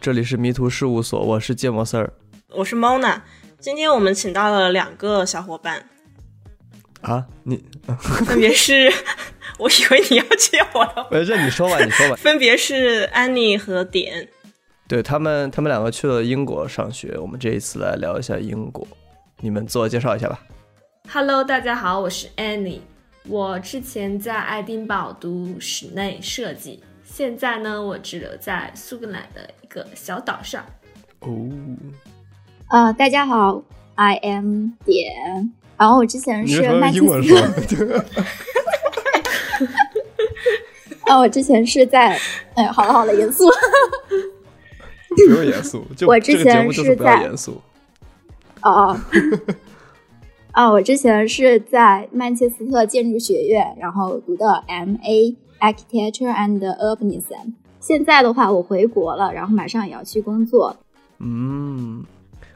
这里是迷途事务所，我是芥末丝儿。我是 Mona，今天我们请到了两个小伙伴，啊，你 分别是，我以为你要接我了，没事，你说吧，你说吧。分别是安妮和点。对他们，他们两个去了英国上学。我们这一次来聊一下英国，你们自我介绍一下吧。Hello，大家好，我是 Annie。我之前在爱丁堡读室内设计，现在呢，我只留在苏格兰的一个小岛上。哦，啊，大家好，I am 点。然后我之前是曼用彻英文斯特，说？啊，我之前是在，哎，好了好了，严肃。不用严肃，就我之前是在严肃。哦，啊，我之前是在曼彻斯特建筑学院，然后读的 MA Architecture and Urbanism。现在的话，我回国了，然后马上也要去工作。嗯，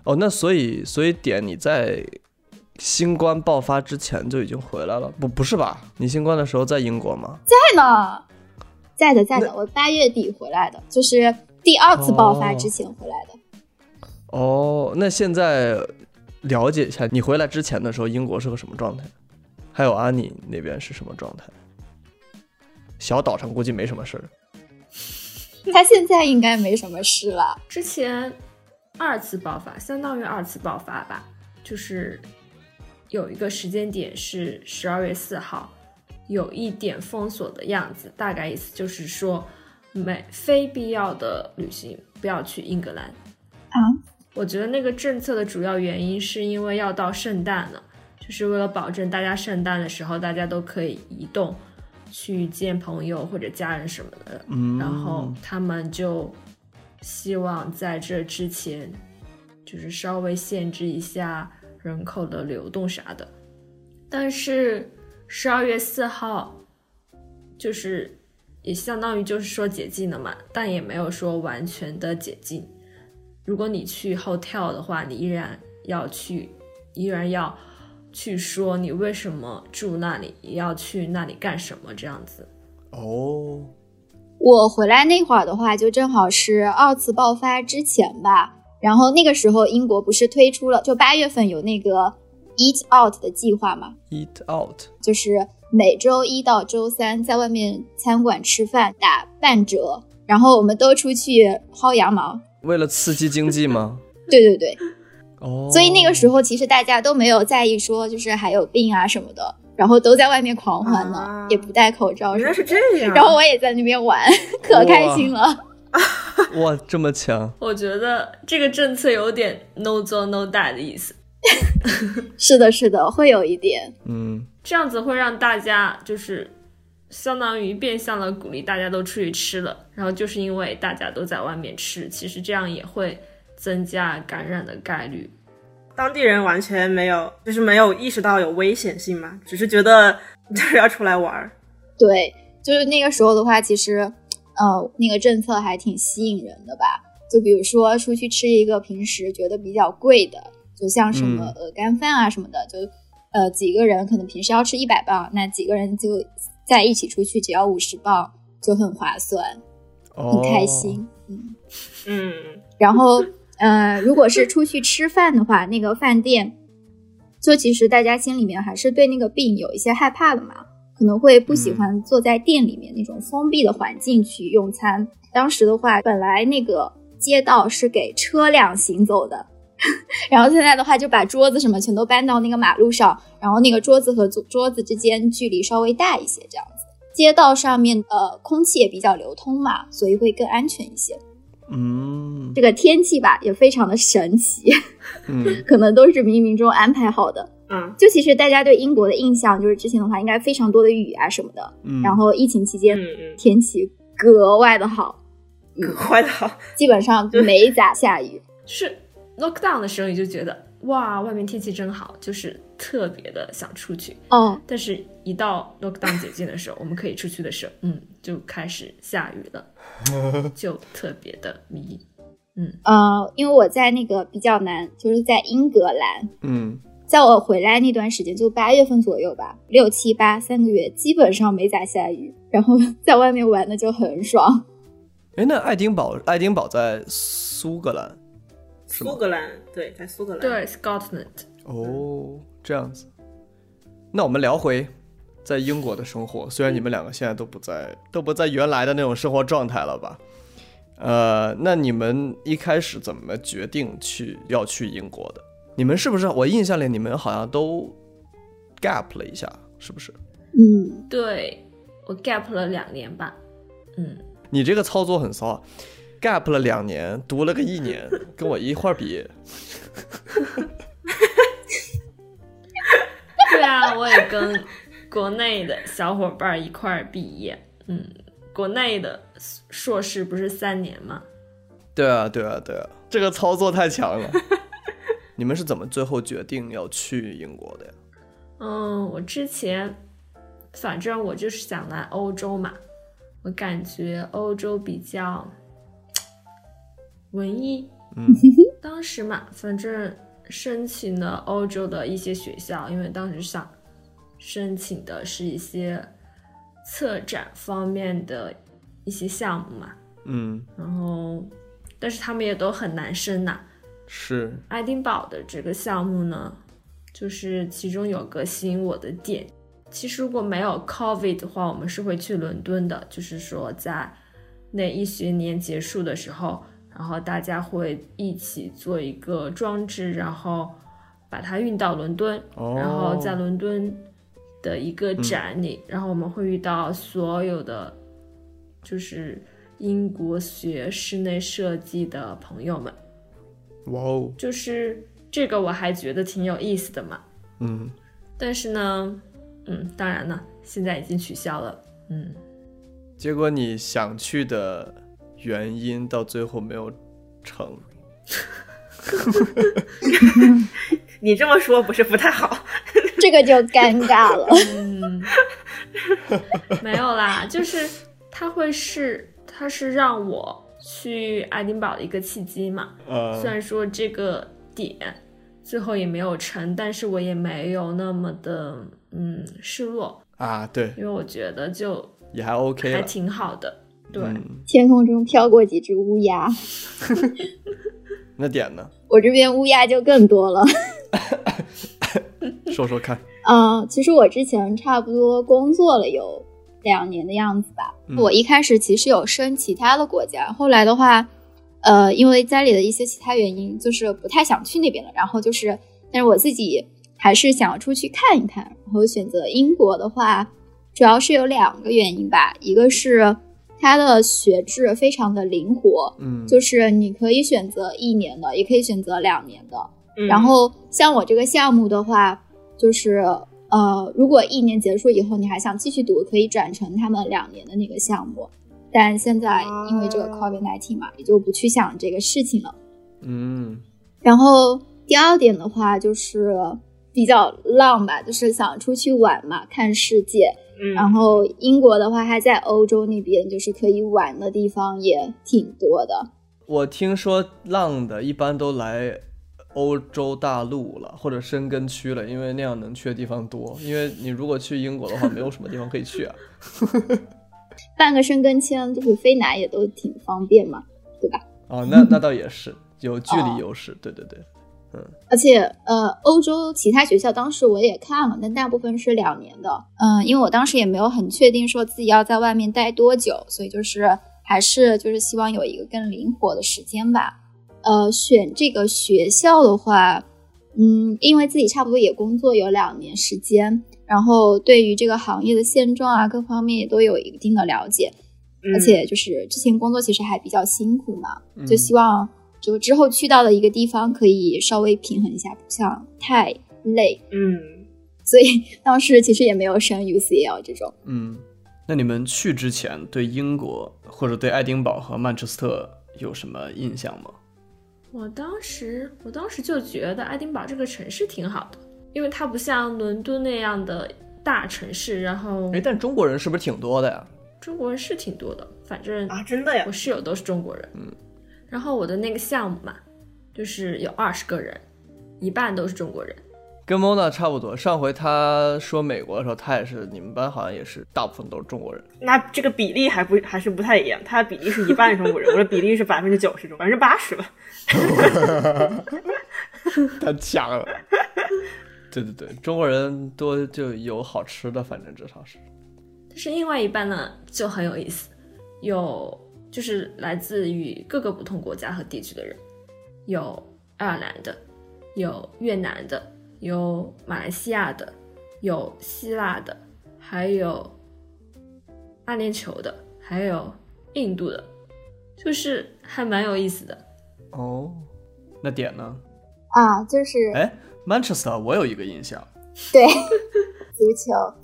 哦，那所以所以点你在新冠爆发之前就已经回来了？不，不是吧？你新冠的时候在英国吗？在呢，在的在的，我八月底回来的，就是第二次爆发之前回来的。哦，那现在了解一下，你回来之前的时候，英国是个什么状态？还有安妮那边是什么状态？小岛上估计没什么事儿。他现在应该没什么事了。之前二次爆发，相当于二次爆发吧，就是有一个时间点是十二月四号，有一点封锁的样子，大概意思就是说，没非必要的旅行不要去英格兰。啊，我觉得那个政策的主要原因是因为要到圣诞了，就是为了保证大家圣诞的时候大家都可以移动去见朋友或者家人什么的，嗯，然后他们就希望在这之前，就是稍微限制一下人口的流动啥的。但是十二月四号，就是也相当于就是说解禁了嘛，但也没有说完全的解禁。如果你去 hotel 的话，你依然要去，依然要去说你为什么住那里，也要去那里干什么这样子。哦，我回来那会儿的话，就正好是二次爆发之前吧。然后那个时候，英国不是推出了，就八月份有那个 Eat Out 的计划嘛，Eat out，就是每周一到周三在外面餐馆吃饭打半折，然后我们都出去薅羊毛。为了刺激经济吗？对对对，哦，所以那个时候其实大家都没有在意说就是还有病啊什么的，然后都在外面狂欢呢，啊也不戴口罩。原来是这样。然后我也在那边玩，可开心了。哇，这么强，我觉得这个政策有点 no 做 no die 的意思，是的，是的，会有一点。嗯，这样子会让大家就是相当于变相的鼓励大家都出去吃了，然后就是因为大家都在外面吃，其实这样也会增加感染的概率。当地人完全没有，就是没有意识到有危险性嘛，只是觉得 就是要出来玩儿。对，就是那个时候的话，其实，呃，那个政策还挺吸引人的吧。就比如说出去吃一个平时觉得比较贵的，就像什么嗯鹅肝饭啊什么的，就呃几个人可能平时要吃一百磅，那几个人就在一起出去只要五十磅，就很划算，哦，很开心。嗯，嗯，然后呃，如果是出去吃饭的话，那个饭店，就其实大家心里面还是对那个病有一些害怕的嘛，可能会不喜欢坐在店里面那种封闭的环境去用餐。当时的话，本来那个街道是给车辆行走的。然后现在的话，就把桌子什么全都搬到那个马路上，然后那个桌子和桌桌子之间距离稍微大一些，这样子。街道上面呃空气也比较流通嘛，所以会更安全一些。嗯这个天气吧也非常的神奇，嗯，可能都是冥冥中安排好的。嗯，就其实大家对英国的印象就是之前的话应该非常多的雨啊什么的，嗯然后疫情期间嗯嗯，天气格外的好，格外的好。基本上没咋下雨。就是 lockdown 的时候，你就觉得哇，外面天气真好，就是特别的想出去。哦，但是，一到 lockdown 解禁的时候，我们可以出去的时候，嗯，就开始下雨了，就特别的迷。嗯，呃，因为我在那个比较难，就是在英格兰，嗯，在我回来那段时间，就八月份左右吧，六七八三个月，基本上没咋下雨，然后 在外面玩的就很爽。哎，那爱丁堡，爱丁堡在苏格兰苏格兰对，在苏格兰。对，Scotland。哦，这样子。那我们聊回在英国的生活，虽然你们两个现在都不在，都不在原来的那种生活状态了吧？呃，那你们一开始怎么决定去要去英国的？你们是不是？我印象里你们好像都 gap 了一下，是不是？嗯，对我 gap 了两年吧。嗯，你这个操作很骚啊，gap 了两年，读了个一年，跟我一块儿毕业。对啊，我也跟国内的小伙伴一块儿毕业。嗯，国内的硕士不是三年吗？对啊，对啊，对啊，这个操作太强了。你们是怎么最后决定要去英国的呀？嗯，我之前反正我就是想来欧洲嘛，我感觉欧洲比较文艺。嗯当时嘛，反正申请了欧洲的一些学校，因为当时想申请的是一些策展方面的一些项目嘛，嗯，然后但是他们也都很难申呐、是，爱丁堡的这个项目呢，就是其中有个吸引我的点。其实如果没有 COVID 的话，我们是会去伦敦的，就是说在那一学年结束的时候，然后大家会一起做一个装置，然后把它运到伦敦，哦，然后在伦敦的一个展里，然后我们会遇到所有的就是英国学室内设计的朋友们。哇哦，就是这个我还觉得挺有意思的嘛。嗯，但是呢，嗯，当然呢，现在已经取消了。嗯，结果你想去的原因到最后没有成。你这么说不是不太好？这个就尴尬了。嗯，没有啦，就是他会是，他是让我去爱丁堡的一个契机嘛。呃，虽然说这个点最后也没有成，但是我也没有那么的嗯失落，啊，对，因为我觉得就也还 OK 还。挺好的。对，嗯，天空中飘过几只乌鸦，那点呢？我这边乌鸦就更多了。说说看。嗯，其实我之前差不多工作了有两年的样子吧。嗯我一开始其实有申其他的国家，后来的话，呃，因为家里的一些其他原因，就是不太想去那边了。然后就是，但是我自己还是想要出去看一看。然后选择英国的话，主要是有两个原因吧，一个是它的学制非常的灵活，嗯，就是你可以选择一年的，也可以选择两年的。嗯然后像我这个项目的话，就是呃，如果一年结束以后你还想继续读，可以转成他们两年的那个项目。但现在因为这个哦 COVID 1 9嘛，也就不去想这个事情了。嗯然后第二点的话就是比较浪吧，就是想出去玩嘛，看世界。嗯，然后英国的话，它在欧洲那边就是可以玩的地方也挺多的。我听说浪的一般都来欧洲大陆了，或者申根区了，因为那样能去的地方多。因为你如果去英国的话，没有什么地方可以去啊。办个申根签就是飞哪也都挺方便嘛。对吧？哦，那那倒也是有距离优势。对对对，嗯而且呃，欧洲其他学校当时我也看了，但大部分是两年的。嗯，因为我当时也没有很确定说自己要在外面待多久，所以就是还是就是希望有一个更灵活的时间吧。呃，选这个学校的话，嗯，因为自己差不多也工作有两年时间，然后对于这个行业的现状啊，各方面也都有一定的了解。嗯而且就是之前工作其实还比较辛苦嘛，嗯就希望就之后去到的一个地方可以稍微平衡一下，不想太累。嗯，所以当时其实也没有升 UCL 这种。嗯，那你们去之前对英国或者对爱丁堡和曼彻斯特有什么印象吗？我当时，我当时就觉得爱丁堡这个城市挺好的，因为它不像伦敦那样的大城市，然后哎，但中国人是不是挺多的呀？中国人是挺多的，反正啊，真的呀我，室友都是中国人。嗯，然后我的那个项目嘛，就是有二十个人，一半都是中国人。跟 Mona 差不多。上回他说美国的时候，他也是你们班好像也是大部分都是中国人。那这个比例还不还是不太一样，他的比例是一半中国人，我的比例是百分之九十中，百分之八十吧。太强了。对对对，中国人多就有好吃的，反正至少是。但是另外一半呢就很有意思，有就是来自于各个不同国家和地区的人，有爱尔兰的，有越南的，有马来西亚的，有希腊的，还有阿联酋的，还有印度的，就是还蛮有意思的。哦，那点呢？啊，就是哎，Manchester 我有一个印象，对 足球，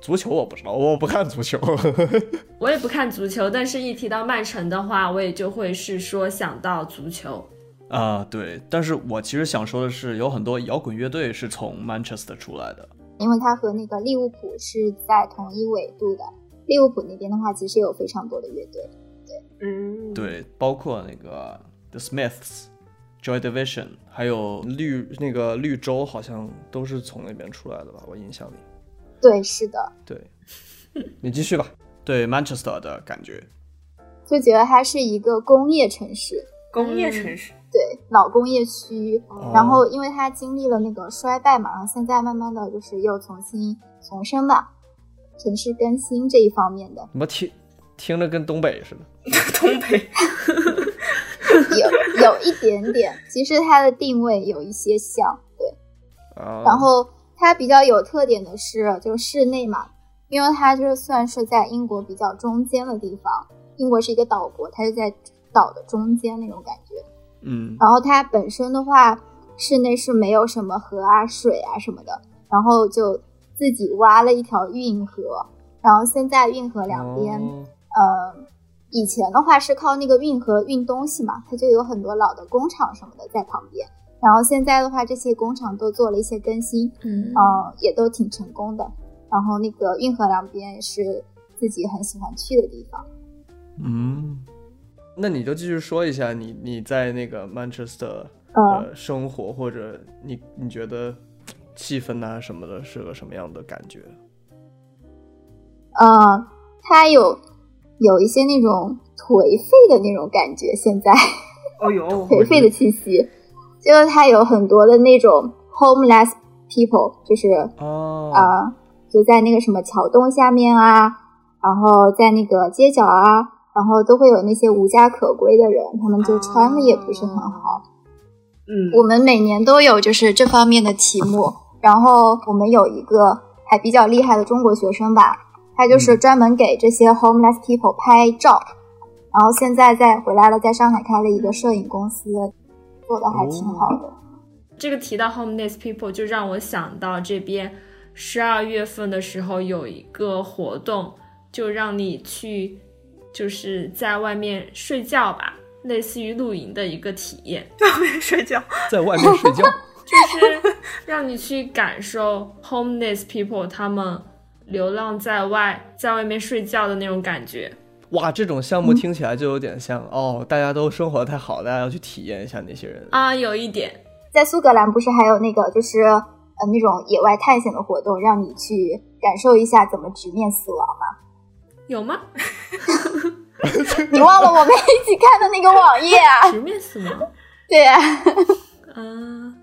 足球我不知道，我不看足球。我也不看足球，但是一提到曼城的话，我也就会是说想到足球。啊，对，但是我其实想说的是，有很多摇滚乐队是从 Manchester 出来的。因为它和那个利物浦是在同一纬度的。利物浦那边的话，其实有非常多的乐队。嗯，对，包括那个 The Smiths、Joy Division，还有绿那个绿洲，好像都是从那边出来的吧？我印象里。对，是的，对，你继续吧。对 Manchester 的感觉，就觉得它是一个工业城市，工业城市。对，老工业区。哦然后，因为它经历了那个衰败嘛，然后现在慢慢的就是又重新重生吧，城市更新这一方面的怎么听听着跟东北似的？东北，有有一点点，其实它的定位有一些像，对。啊，然后它比较有特点的是，就室内嘛，因为它就是算是在英国比较中间的地方，英国是一个岛国，它是在岛的中间那种感觉。嗯然后它本身的话，室内是没有什么河啊、水啊什么的，然后就自己挖了一条运河，然后现在运河两边，哦呃，以前的话是靠那个运河运东西嘛，它就有很多老的工厂什么的在旁边。然后现在的话，这些工厂都做了一些更新，嗯呃，也都挺成功的。然后那个运河两边也是自己很喜欢去的地方。嗯，那你就继续说一下你你在那个 Manchester 呃，生活，或者你你觉得气氛呐、什么的，是个什么样的感觉？呃，它有有一些那种颓废的那种感觉，现在哦呦，颓废的气息，就是它有很多的那种 homeless people，就是哦，呃，就在那个什么桥洞下面啊，然后在那个街角啊，然后都会有那些无家可归的人，他们就穿的也不是很好。嗯，我们每年都有就是这方面的题目，然后我们有一个还比较厉害的中国学生吧，他就是专门给这些 homeless people 拍照，然后现在在回来了，在上海开了一个摄影公司，做的还挺好的。这个提到 homeless people，就让我想到这边十二月份的时候有一个活动，就让你去，就是在外面睡觉吧，类似于露营的一个体验，在外面睡觉。在外面睡觉，就是让你去感受 homeless people 他们流浪在外，在外面睡觉的那种感觉。哇，这种项目听起来就有点像、哦，大家都生活的太好，大家要去体验一下那些人。啊，有一点，在苏格兰不是还有那个就是呃那种野外探险的活动，让你去感受一下怎么直面死亡吗？有吗？你忘了我们一起看的那个网页啊？直面死亡？对啊，啊，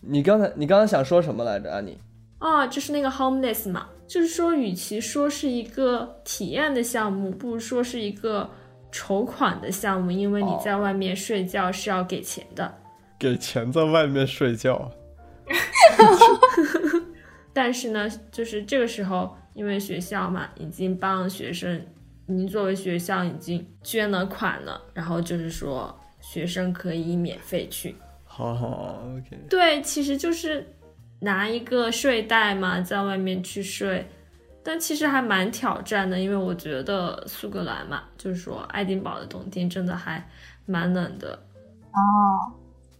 你刚才你刚才想说什么来着，安妮？啊，就是那个 homeless 嘛，就是说，与其说是一个体验的项目，不如说是一个筹款的项目，因为你哦在外面睡觉是要给钱的。给钱在外面睡觉，但是呢，就是这个时候，因为学校嘛，已经帮学生，已经作为学校已经捐了款了，然后就是说学生可以免费去。好好，OK。对，其实就是拿一个睡袋嘛，在外面去睡，但其实还蛮挑战的，因为我觉得苏格兰嘛，就是说爱丁堡的冬天真的还蛮冷的。哦，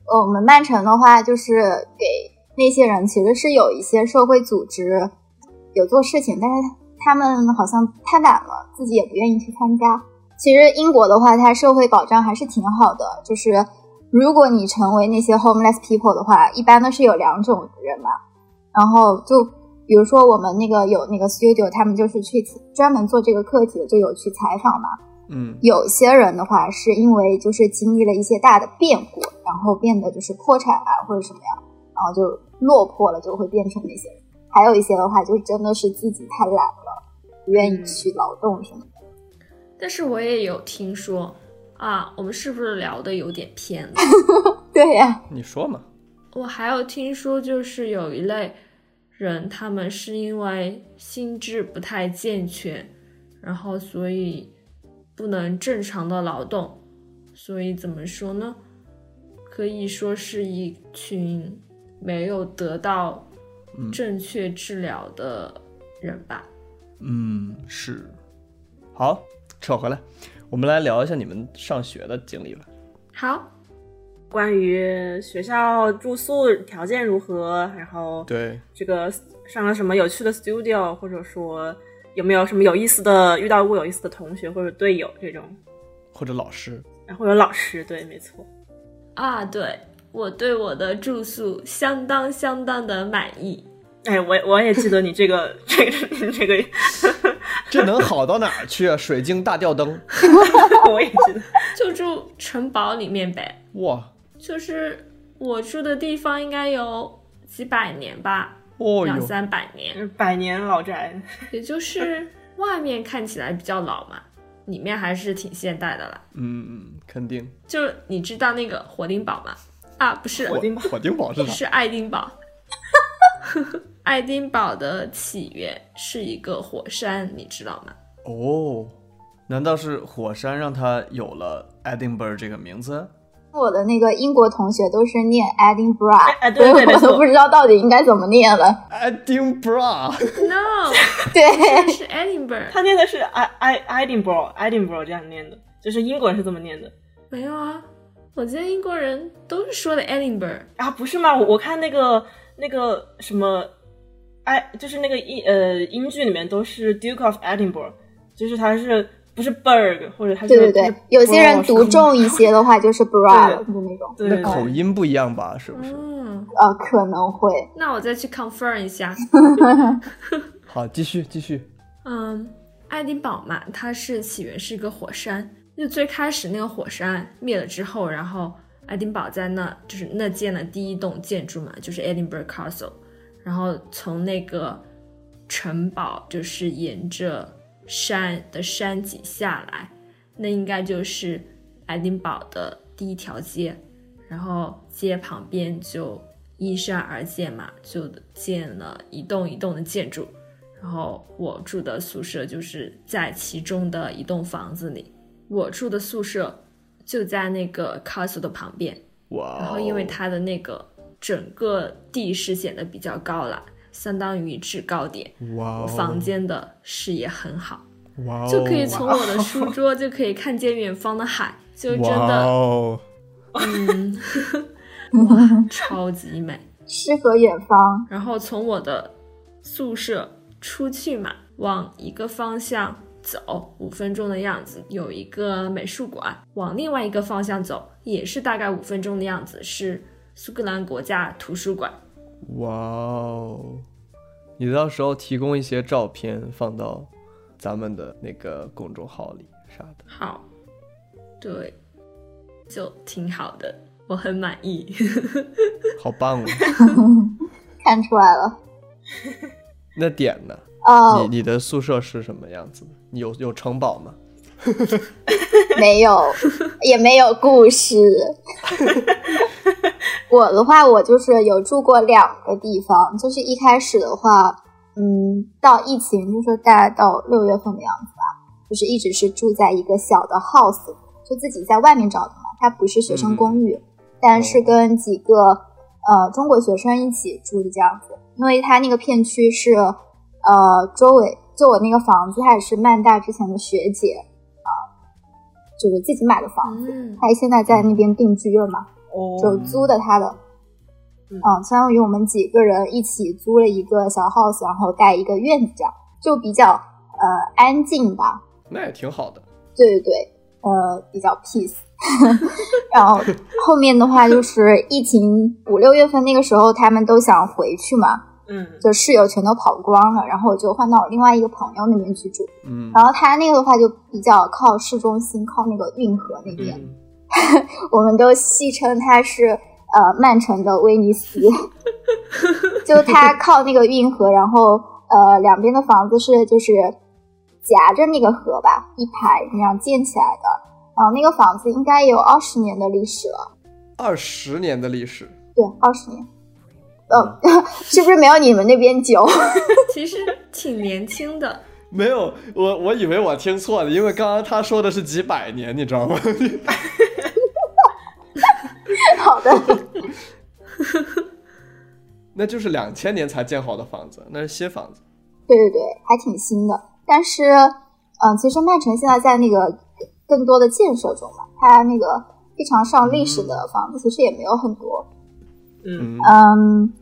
呃我们曼城的话，就是给那些人其实是有一些社会组织有做事情，但是他们好像太懒了，自己也不愿意去参加。其实英国的话，它社会保障还是挺好的，就是如果你成为那些 homeless people 的话，一般都是有两种人嘛，然后就比如说我们那个有那个 studio，他们就是去专门做这个课题的，就有去采访嘛。嗯有些人的话是因为就是经历了一些大的变故，然后变得就是破产啊或者什么样，然后就落魄了，就会变成那些人。还有一些的话，就真的是自己太懒了，不愿意去劳动什么的。但是我也有听说啊，我们是不是聊的有点偏了？对呀、你说嘛？我还有听说，就是有一类人，他们是因为心智不太健全，然后所以不能正常的劳动，所以怎么说呢？可以说是一群没有得到正确治疗的人吧。嗯，是。好，扯回来，我们来聊一下你们上学的经历吧。好，关于学校住宿条件如何，然后对，这个上了什么有趣的 studio，或者说有没有什么有意思的遇到过有意思的同学或者队友这种，或者老师。然后有老师，对，没错。啊，对我对我的住宿相当相当的满意。哎，我我也记得你这个这个这个，这能好到哪儿去啊？水晶大吊灯，我也记得。就住城堡里面呗，哇，就是我住的地方应该有几百年吧，哦，两三百年，百年老宅，也就是外面看起来比较老嘛，里面还是挺现代的啦。嗯嗯，肯定。就你知道那个火丁堡吗？啊，不是，火丁堡火丁堡是啥？是爱丁堡。爱丁堡的起源是一个火山，你知道吗？哦，难道是火山让它有了 Edinburgh 这个名字？我的那个英国同学都是念 Edinburgh，、哎哎对对所以我都不知道到底应该怎么念了。Edinburgh，No，对，是 Edinburgh。他念的是 I I Edinburgh Edinburgh 这样念的，就是英国人是这么念的没有啊，我记得英国人都是说的 Edinburgh。啊，不是吗？我我看那个那个什么，哎，就是那个英呃英剧里面都是 Duke of Edinburgh，就是他是不是 Berg 或者他是对对对，有些人读重重一些的话就是 bra 了，就那种。对口音不一样吧？是不是？嗯，呃，可能会。那我再去 confirm 一下。好，继续继续。嗯，爱丁堡嘛，它是起源是一个火山，就最开始那个火山灭了之后，然后爱丁堡在那就是那建了第一栋建筑嘛，就是 Edinburgh Castle，然后从那个城堡就是沿着山的山脊下来，那应该就是爱丁堡的第一条街，然后街旁边就依山而建嘛，就建了一栋一栋的建筑。然后我住的宿舍就是在其中的一栋房子里，我住的宿舍就在那个 castle 的旁边，哇哦！然后因为它的那个整个地势显得比较高了，相当于制高点，哇哦，我房间的视野很好，哇哦，就可以从我的书桌就可以看见远方的海，就真哇的哦，嗯，哇，超级美。诗和远方，然后从我的宿舍出去嘛，往一个方向走，五分钟的样子，有一个美术馆；往另外一个方向走，也是大概五分钟的样子，是苏格兰国家图书馆。哇哦！你到时候提供一些照片放到咱们的那个公众号里啥的。好，对，就挺好的，我很满意。好棒哦！看出来了。那点呢？哦你，你的宿舍是什么样子的？你有有城堡吗？没有，也没有故事。我的话，我就是有住过两个地方，就是一开始的话，嗯，到疫情就是大概到六月份的样子吧，就是一直是住在一个小的 house，就自己在外面找的嘛，它不是学生公寓，但是跟几个呃中国学生一起住的这样子，因为它那个片区是呃周围，就我那个房子，它也是曼大之前的学姐啊、就是自己买的房子，嗯，现在在那边定居了嘛，哦，就租的他的。嗯嗯，相当于我们几个人一起租了一个小 house，然后带一个院子，这样就比较呃安静吧。那也挺好的。对对对，呃，比较 peace。然后 后面的话就是疫情五六月份那个时候，他们都想回去嘛，嗯就室友全都跑光了，然后我就换到我另外一个朋友那边去住。嗯然后他那个的话就比较靠市中心，靠那个运河那边，嗯 我们都戏称它是呃曼城的威尼斯，就它 靠那个运河，然后呃两边的房子是就是夹着那个河吧，一排那样建起来的。然后那个房子应该有二十年的历史了，二十年的历史，对，二十年。呃，是不是没有你们那边久？其实挺年轻的。没有，我我以为我听错了，因为刚刚他说的是几百年，你知道吗？好的，那就是两千年才建好的房子，那是新房子。对对对，还挺新的。但是，嗯、其实曼城现在在那个更多的建设中嘛，它那个非常上历史的房子其实也没有很多。嗯嗯嗯，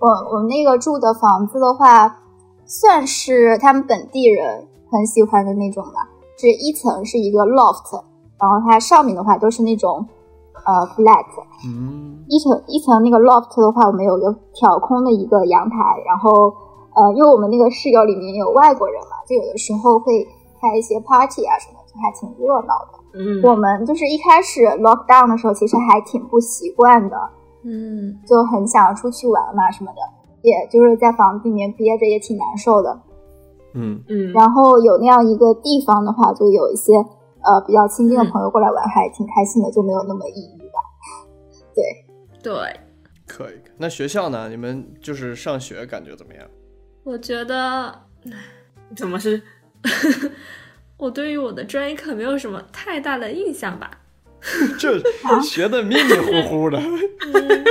我我那个住的房子的话，算是他们本地人很喜欢的那种吧。是一层是一个 loft，然后它上面的话都是那种呃 flat。嗯一层一层那个 loft 的话，我们有个挑空的一个阳台，然后呃，因为我们那个室友里面有外国人嘛，就有的时候会开一些 party 啊什么，就还挺热闹的。嗯我们就是一开始 lock down 的时候，其实还挺不习惯的，嗯，就很想出去玩嘛什么的，也就是在房子里面憋着也挺难受的。嗯嗯，然后有那样一个地方的话，就有一些呃比较亲近的朋友过来玩，还挺开心的，就没有那么抑郁吧。对，对，可以。那学校呢？你们就是上学感觉怎么样？我觉得怎么是？我对于我的专业课没有什么太大的印象吧。这 学的迷迷糊糊的。嗯，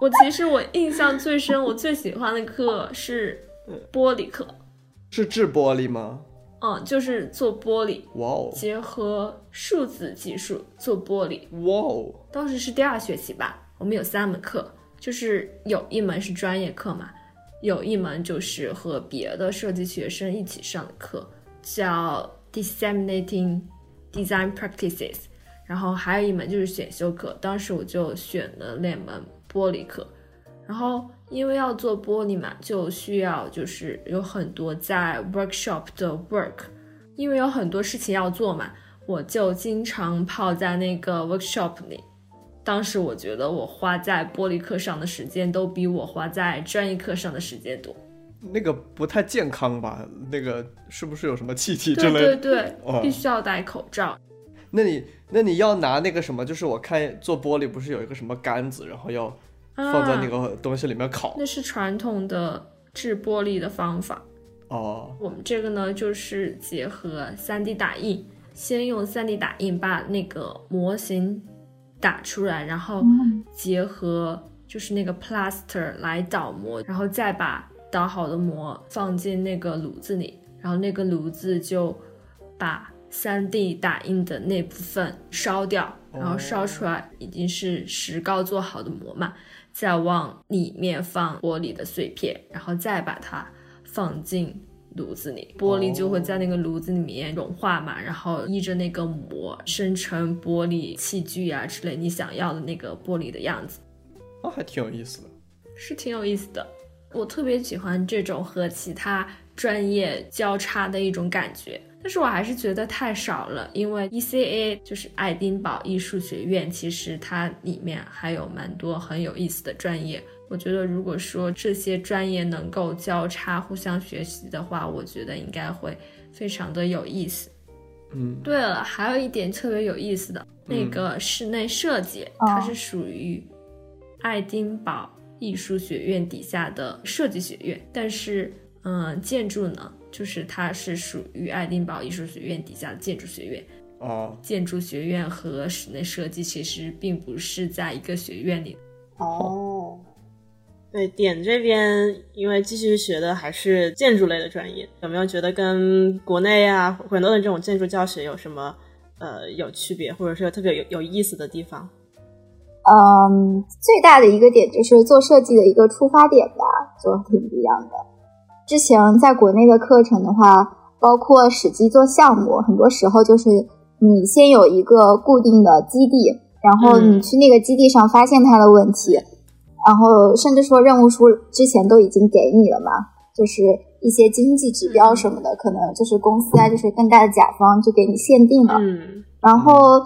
我其实我印象最深，我最喜欢的课是玻璃课，是制玻璃吗？嗯，就是做玻璃，哇哦，结合数字技术做玻璃。哇哦，当时是第二学期吧，我们有三门课，就是有一门是专业课嘛，有一门就是和别的设计学生一起上的课，叫 Disseminating Design Practices，然后还有一门就是选修课，当时我就选了那门玻璃课，然后因为要做玻璃嘛，就需要就是有很多在 workshop 的 work，因为有很多事情要做嘛，我就经常泡在那个 workshop 里。当时我觉得我花在玻璃课上的时间都比我花在专业课上的时间多。那个不太健康吧？那个是不是有什么气体之对类的？对对，哦必须要戴口罩。那你那你要拿那个什么？就是我看做玻璃不是有一个什么杆子，然后要放在那啊、个东西里面烤。那是传统的制玻璃的方法。哦，我们这个呢，就是结合 3D 打印，先用 3D 打印把那个模型打出来，然后结合就是那个 plaster 来倒模，然后再把倒好的模放进那个炉子里，然后那个炉子就把 3D 打印的那部分烧掉，然后烧出来已经是石膏做好的模嘛，再往里面放玻璃的碎片，然后再把它放进炉子里，玻璃就会在那个炉子里面融化嘛，然后依着那个膜生成玻璃器具啊之类你想要的那个玻璃的样子，哦还挺有意思的。是挺有意思的。我特别喜欢这种和其他专业交叉的一种感觉，但是我还是觉得太少了，因为 ECA 就是爱丁堡艺术学院，其实它里面还有蛮多很有意思的专业。我觉得如果说这些专业能够交叉互相学习的话，我觉得应该会非常的有意思。嗯，对了，还有一点特别有意思的，那个室内设计，它是属于爱丁堡艺术学院底下的设计学院，但是，嗯，建筑呢，就是它是属于爱丁堡艺术学院底下的建筑学院。哦，建筑学院和室内设计其实并不是在一个学院里。哦，对，点这边因为继续学的还是建筑类的专业，有没有觉得跟国内啊很多的这种建筑教学有什么呃有区别，或者是特别有有意思的地方？嗯，最大的一个点就是做设计的一个出发点吧，就挺不一样的。之前在国内的课程的话，包括实际做项目，很多时候就是你先有一个固定的基地，然后你去那个基地上发现它的问题，然后甚至说任务书之前都已经给你了嘛，就是一些经济指标什么的，可能就是公司啊，就是更大的甲方就给你限定了。嗯然后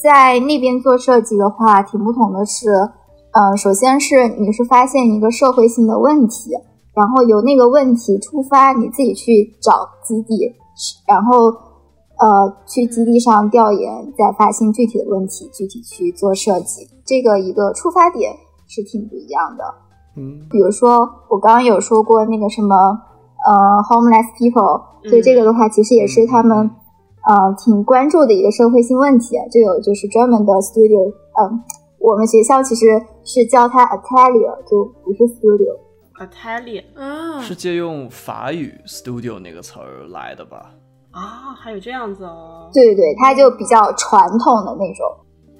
在那边做设计的话，挺不同的是，呃，首先是你是发现一个社会性的问题，然后由那个问题出发，你自己去找基地，然后呃去基地上调研，再发现具体的问题，具体去做设计，这个一个出发点是挺不一样的。嗯比如说我刚刚有说过那个什么呃 homeless people，所以这个的话其实也是他们呃挺关注的一个社会性问题。就有就是专门的 studio，嗯、我们学校其实是叫它 atelier，就不是 studio。，Atelier 啊，是借用法语 studio 那个词儿来的吧？啊，还有这样子哦。对对对，它就比较传统的那种。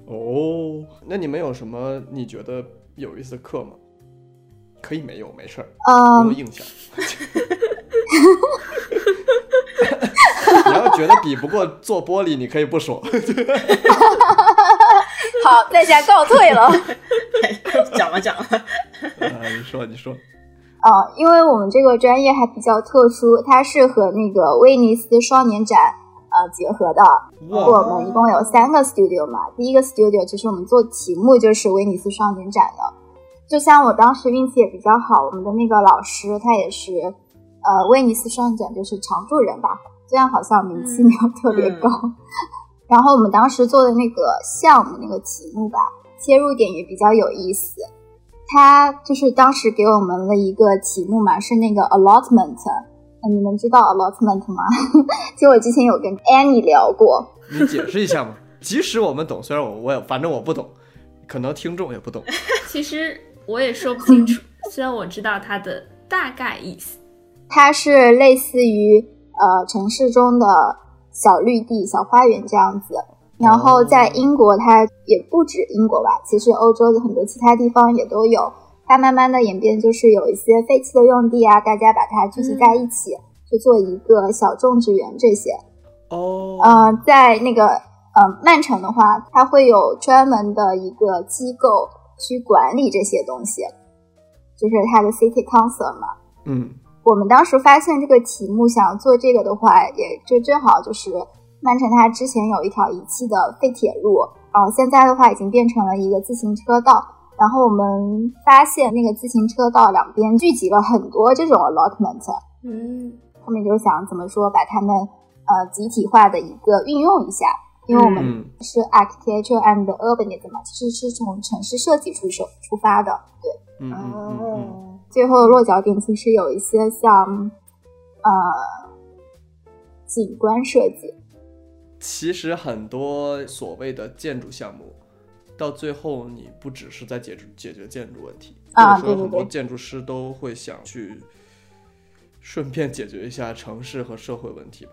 哦，那你们有什么你觉得有意思的课吗？可以没有，没事儿，不嗯用，硬想。你要觉得比不过做玻璃，你可以不说。好，在下告退了。讲 吧讲吧。啊，你说，你说。呃，因为我们这个专业还比较特殊，它是和那个威尼斯双年展呃结合的。我们一共有三个 studio 嘛，第一个 studio 其实我们做题目就是威尼斯双年展的。就像我当时运气也比较好，我们的那个老师他也是呃威尼斯双年展就是常住人吧，虽然好像名气没有特别高。然后我们当时做的那个项目那个题目吧，切入点也比较有意思。他就是当时给我们了一个题目嘛，是那个 allotment。呃你们知道 allotment 吗？其实我之前有跟 Annie 聊过。你解释一下嘛？即使我们懂，虽然我我也反正我不懂，可能听众也不懂。其实我也说不清楚，虽然我知道它的大概意思。它是类似于呃城市中的小绿地、小花园这样子。然后在英国，它也不止英国吧，其实欧洲的很多其他地方也都有。它慢慢的演变，就是有一些废弃的用地啊，大家把它聚集在一起，去做一个小种植园这些。哦，呃，在那个呃曼城的话，它会有专门的一个机构去管理这些东西，就是它的 City Council 嘛。嗯，我们当时发现这个题目想做这个的话，也就正好就是曼城它之前有一条遗弃的废铁路，然后现在的话已经变成了一个自行车道。然后我们发现那个自行车道两边聚集了很多这种 allotment，嗯，后面就想怎么说把它们呃集体化的一个运用一下，因为我们嗯。是 architecture and urbanism 嘛，其实是从城市设计出手出发的，对。嗯嗯嗯嗯，最后的落脚点其实有一些像呃景观设计，其实很多所谓的建筑项目，到最后你不只是在解决解决建筑问题，啊或者说很多建筑师都会想去顺便解决一下城市和社会问题吧。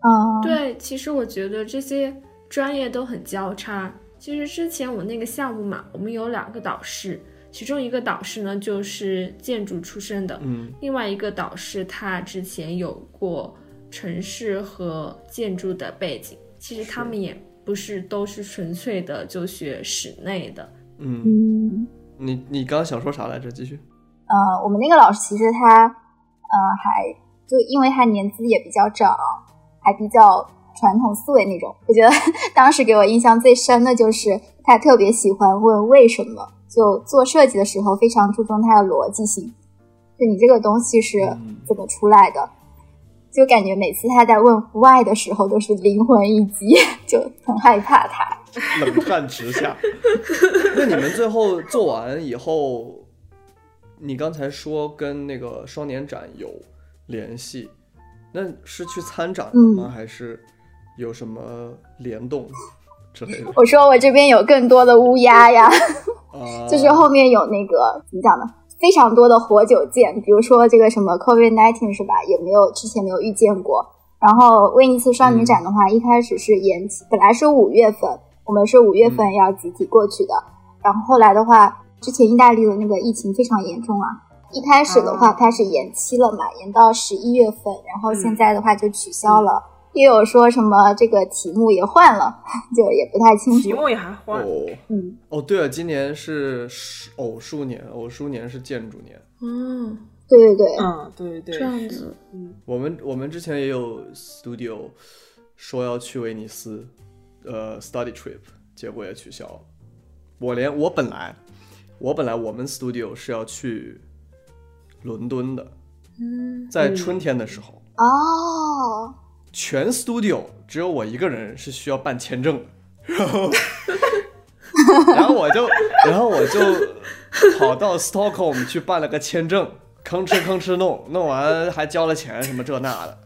啊，对，其实我觉得这些专业都很交叉。其实之前我那个项目嘛，我们有两个导师，其中一个导师呢就是建筑出身的，嗯另外一个导师他之前有过城市和建筑的背景。其实他们也不是都是纯粹的就学室内的，嗯，嗯你你刚刚想说啥来着？继续。呃，我们那个老师其实他呃还就因为他年资也比较长，还比较传统思维那种。我觉得 当时给我印象最深的就是他特别喜欢问为什么，就做设计的时候非常注重它的逻辑性，就你这个东西是嗯怎么出来的。就感觉每次他在问 why 的时候都是灵魂一击，就很害怕他。冷汗直下。那你们最后做完以后，你刚才说跟那个双年展有联系，那是去参展的吗？嗯还是有什么联动之类的？我说我这边有更多的乌鸦呀。啊，就是后面有那个怎么讲呢？非常多的活久见，比如说这个什么 COVID nineteen 是吧？也没有之前没有遇见过。然后威尼斯双年展的话，一开始是延期，本来是五月份，我们是五月份要集体过去的。然后后来的话，之前意大利的那个疫情非常严重啊，一开始的话它是延期了嘛，延到十一月份，然后现在的话就取消了。也有说什么这个题目也换了，就也不太清楚。题目也还换，哦。嗯，哦，对了，今年是偶数年，偶数年是建筑年。嗯，对对对，嗯，对对，这样子，嗯，我们我们之前也有 studio 说要去威尼斯，呃，study trip，结果也取消。了。我连我本来我本来我们 studio 是要去伦敦的，嗯，在春天的时候，哦，全 studio 只有我一个人是需要办签证，然后 然后我就然后我就跑到 Stockholm 去办了个签证，吭哧吭哧弄，弄完还交了钱什么这那的，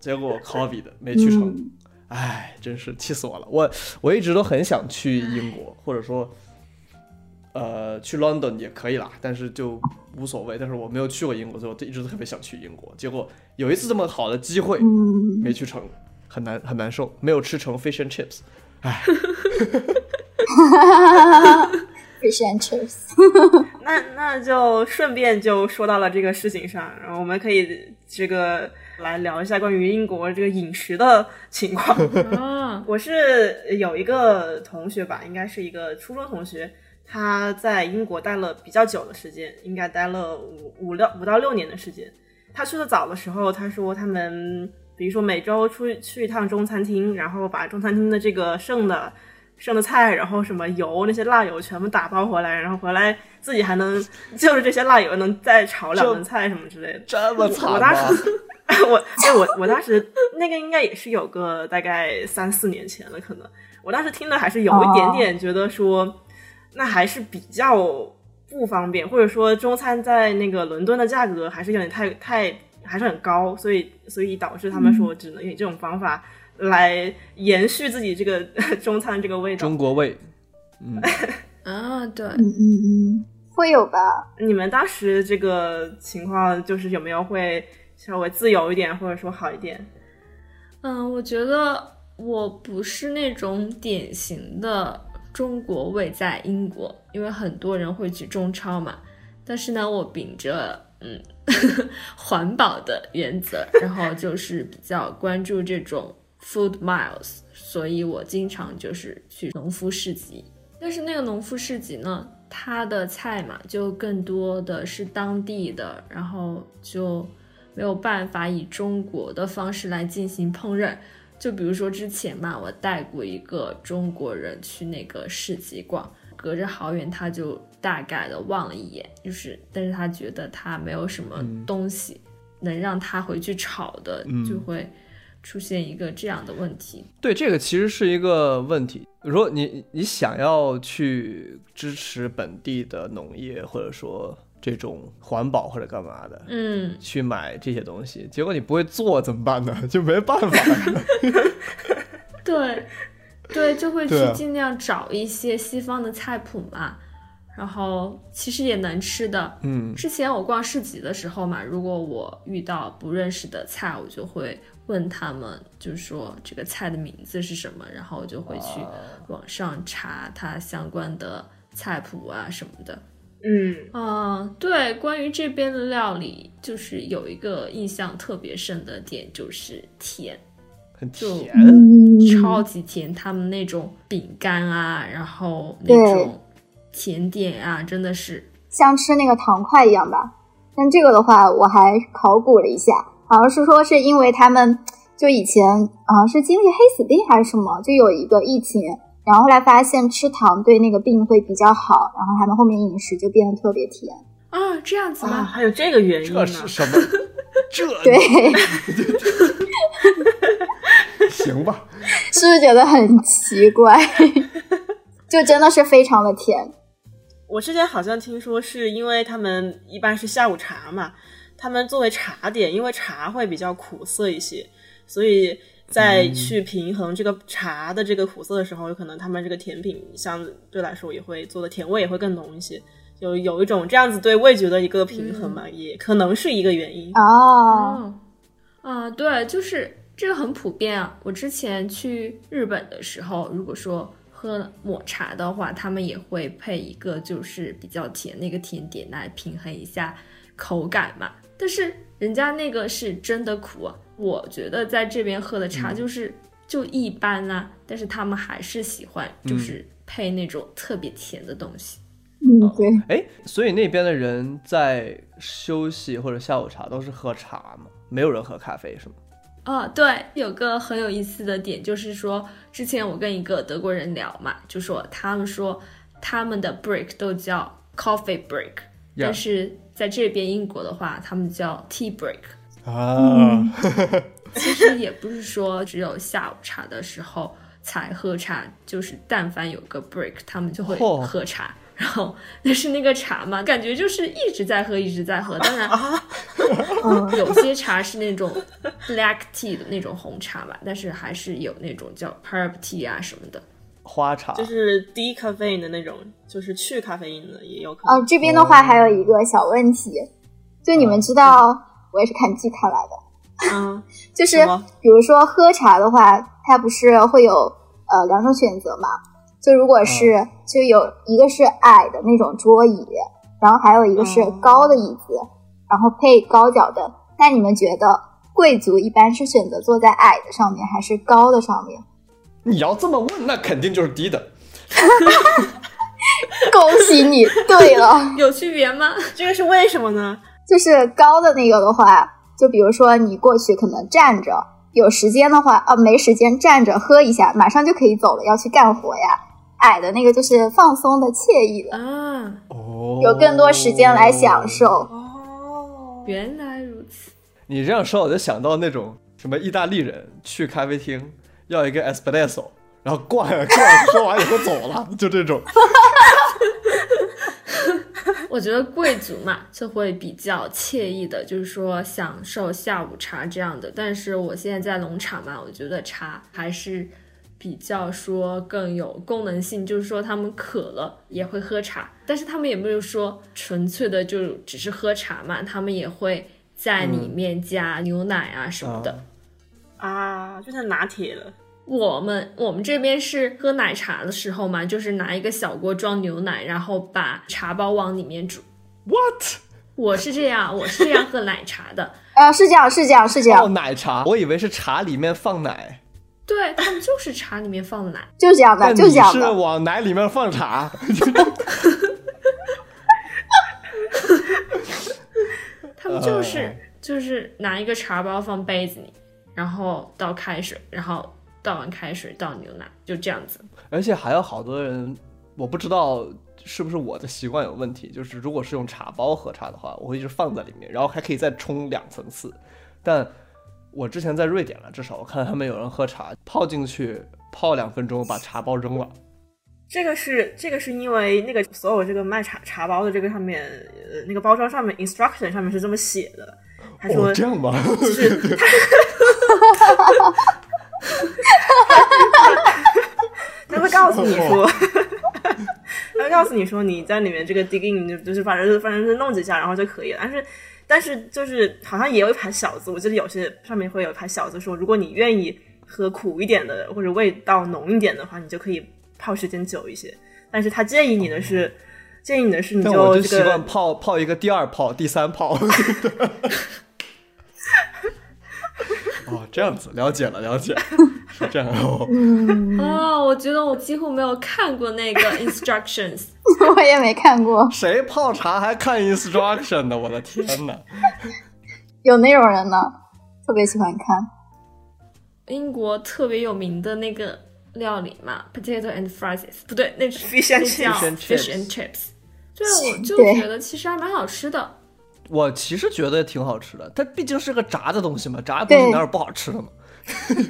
结果 COVID 没去成，嗯。唉，真是气死我了。我我一直都很想去英国，或者说呃去 London 也可以啦，但是就无所谓。但是我没有去过英国，所以我一直都特别想去英国。结果有一次这么好的机会，嗯，没去成，很难很难受，没有吃成 fish and chips。唉，fish and chips，那那就顺便就说到了这个事情上，然后我们可以这个来聊一下关于英国这个饮食的情况。啊，我是有一个同学吧，应该是一个初中同学，他在英国待了比较久的时间，应该待了五五六五到六年的时间。他去的早的时候，他说他们比如说每周出去去一趟中餐厅，然后把中餐厅的这个剩的剩的菜，然后什么油那些辣油全部打包回来，然后回来自己还能就是这些辣油能再炒两顿菜什么之类的。这么惨我吗当？时，我哎我我当时那个应该也是有个大概三四年前了，可能我当时听的还是有一点点觉得说，那还是比较不方便，或者说中餐在那个伦敦的价格还是有点太太还是很高，所以所以导致他们说只能以这种方法来延续自己这个 中餐这个味道中。国味，嗯，啊，对，嗯嗯嗯，会有吧？你们当时这个情况就是有没有会稍微自由一点，或者说好一点？嗯，我觉得我不是那种典型的中国味在英国，因为很多人会去中超嘛。但是呢，我秉着嗯 环保的原则，然后就是比较关注这种 food miles，所以我经常就是去农夫市集。但是那个农夫市集呢，它的菜嘛，就更多的是当地的，然后就没有办法以中国的方式来进行烹饪。就比如说之前嘛，我带过一个中国人去那个市集逛，隔着好远他就大概的望了一眼，就是但是他觉得他没有什么东西、能让他回去炒的，嗯就会出现一个这样的问题。对，这个其实是一个问题。如果你你想要去支持本地的农业，或者说这种环保或者干嘛的，嗯，去买这些东西，结果你不会做怎么办呢？就没办法。对，对，就会去尽量找一些西方的菜谱嘛，然后其实也能吃的。嗯，之前我逛市集的时候嘛，如果我遇到不认识的菜，我就会问他们，就是说这个菜的名字是什么，然后我就会去网上查它相关的菜谱啊什么的。嗯，嗯，对，关于这边的料理，就是有一个印象特别深的点，就是甜，很就甜。嗯，超级甜。他们那种饼干啊，然后那种甜点啊，真的是像吃那个糖块一样吧。但这个的话，我还考古了一下，好像是说是因为他们就以前好像是经历黑死病还是什么，就有一个疫情，然后后来发现吃糖对那个病会比较好，然后他们后面饮食就变得特别甜。啊，这样子啊，吗？还有这个原因这呢？是什么？这对，行吧？是不是觉得很奇怪？就真的是非常的甜。我之前好像听说是因为他们一般是下午茶嘛，他们作为茶点，因为茶会比较苦涩一些，所以在去平衡这个茶的这个苦涩的时候，有可能他们这个甜品相对来说也会做的甜味也会更浓一些，有有一种这样子对味觉的一个平衡嘛，也可能是一个原因。哦，哦，啊，对，就是这个很普遍啊。我之前去日本的时候，如果说喝抹茶的话，他们也会配一个就是比较甜那个甜点来平衡一下口感嘛。但是人家那个是真的苦啊。我觉得在这边喝的茶就是就一般啊，但是他们还是喜欢就是配那种特别甜的东西。嗯，对，哎，所以那边的人在休息或者下午茶都是喝茶吗？没有人喝咖啡是吗？哦，对，有个很有意思的点就是说，之前我跟一个德国人聊嘛，就说他们说他们的 break 都叫 coffee break，但是在这边英国的话，他们叫 tea break。啊，其实也不是说只有下午茶的时候才喝茶，就是但凡有个 break，他们就会喝茶。然后，但是那个茶嘛，感觉就是一直在喝，一直在喝。当然，啊 有些茶是那种 black tea 的那种红茶吧，但是还是有那种叫 herb tea 啊什么的。花茶就是低咖啡因的那种，就是去咖啡因的也有可能。哦，这边的话还有一个小问题，就你们知道，我也是看剧看来的，嗯，就是比如说喝茶的话，它不是会有呃两种选择嘛？就如果是、就有一个是矮的那种桌椅，然后还有一个是哦高的椅子，然后配高脚凳。那你们觉得贵族一般是选择坐在矮的上面，还是高的上面？你要这么问，那肯定就是低的。恭喜你，对了，有区别吗？这个是为什么呢？就是高的那个的话，就比如说你过去可能站着，有时间的话，啊，没时间站着喝一下，马上就可以走了，要去干活呀。矮的那个就是放松的、惬意的，啊，哦，有更多时间来享。受。哦，原来如此。你这样说，我就想到那种什么意大利人去咖啡厅要一个 espresso，然后灌灌喝完以后走了，就这种。我觉得贵族嘛，就会比较惬意的，就是说享受下午茶这样的。但是我现在在农场嘛，我觉得茶还是比较说更有功能性，就是说他们渴了也会喝茶，但是他们也没有说纯粹的就只是喝茶嘛，他们也会在里面加牛奶啊什么的。啊啊，就像拿铁了。我们我们这边是喝奶茶的时候嘛，就是拿一个小锅装牛奶，然后把茶包往里面煮。What？我是这样，我是这样喝奶茶的。啊，是这样，是这样，是这哦，样，奶茶，我以为是茶里面放奶，对他们就是茶里面放奶，就这样的，但你是就这样的。往奶里面放茶。他们就是、呃就是拿一个茶包放杯子里，然后倒开水，然后倒完开水倒牛奶，就这样子。而且还有好多人，我不知道是不是我的习惯有问题，就是如果是用茶包喝茶的话，我会一直放在里面，然后还可以再冲两层次。但我之前在瑞典了，至少我看到他们有人喝茶，泡进去泡两分钟，把茶包扔了。这个是这个是因为那个所有这个卖茶茶包的这个上面，呃，那个包装上面 instruction 上面是这么写的，他说哦，这样吧？就是他 他会告诉你说，他会告诉你说你在里面这个 dig in 就就是反正反正是弄几下然后就可以了，但是但是就是好像也有一排小字，我记得有些上面会有一排小字说，如果你愿意喝苦一点的或者味道浓一点的话，你就可以泡时间久一些，但是他建议你的是。建议你的是，你就这个习惯泡泡一个第二泡、第三泡。哦，这样子，了解了，了解，是这样哦。嗯，哦，我觉得我几乎没有看过那个 instructions。我也没看过，谁泡茶还看 instruction 呢？我的天哪！有那种人呢，特别喜欢看。英国特别有名的那个料理嘛，potato and fries，不对，那是 Fish and 那叫 chips fish and chips。对，我就觉得其实还蛮好吃的。我其实觉得挺好吃的，它毕竟是个炸的东西嘛，炸的东西对哪有不好吃的嘛？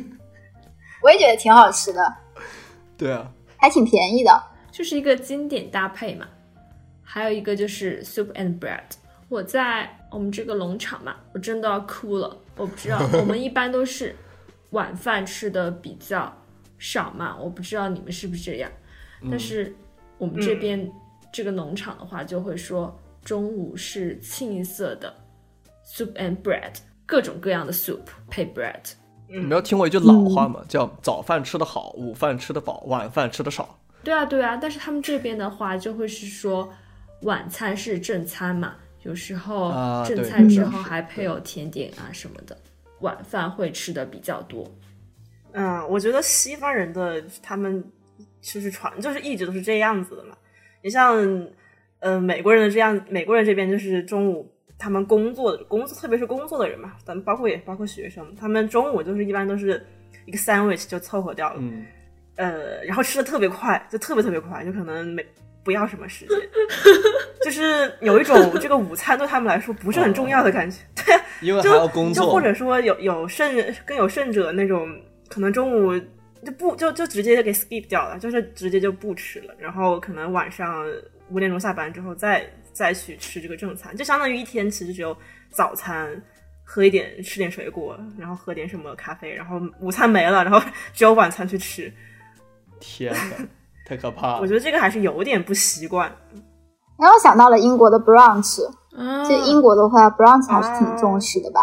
我也觉得挺好吃的，对啊，还挺便宜的。就是一个经典搭配嘛。还有一个就是 soup and bread。我在我们这个农场嘛，我真的要哭了。我不知道，我们一般都是晚饭吃的比较少嘛，我不知道你们是不是这样。但是我们这边这个农场的话，就会说中午是清一色的 soup and bread，各种各样的 soup 配 bread。你没有听过一句老话吗？叫早饭吃得好，午饭吃得饱，晚饭吃得少。对啊，对啊，但是他们这边的话就会是说，晚餐是正餐嘛，有时候正餐之嗯后还配有甜点啊什么的，晚饭会吃的比较多。嗯，我觉得西方人的他们就是传就是一直都是这样子的嘛。你像呃美国人的这样，美国人这边就是中午他们工作的工作，特别是工作的人嘛，咱们包括也包括学生，他们中午就是一般都是一个 sandwich 就凑合掉了，嗯，呃，然后吃的特别快，就特别特别快，就可能没不要什么时间，就是有一种 这个午餐对他们来说不是很重要的感觉。对啊，就因为还要工作，就或者说有有甚更有甚者那种，可能中午就不就就直接就给 skip 掉了，就是直接就不吃了，然后可能晚上五点钟下班之后再再去吃这个正餐，就相当于一天其实只有早餐。喝一点，吃点水果，然后喝点什么咖啡，然后午餐没了，然后 只有晚餐去吃。天哪，太可怕了我觉。得这个还是有点不习惯。然后想到了英国的 brunch，啊，就英国的话，brunch 还是挺重视的吧？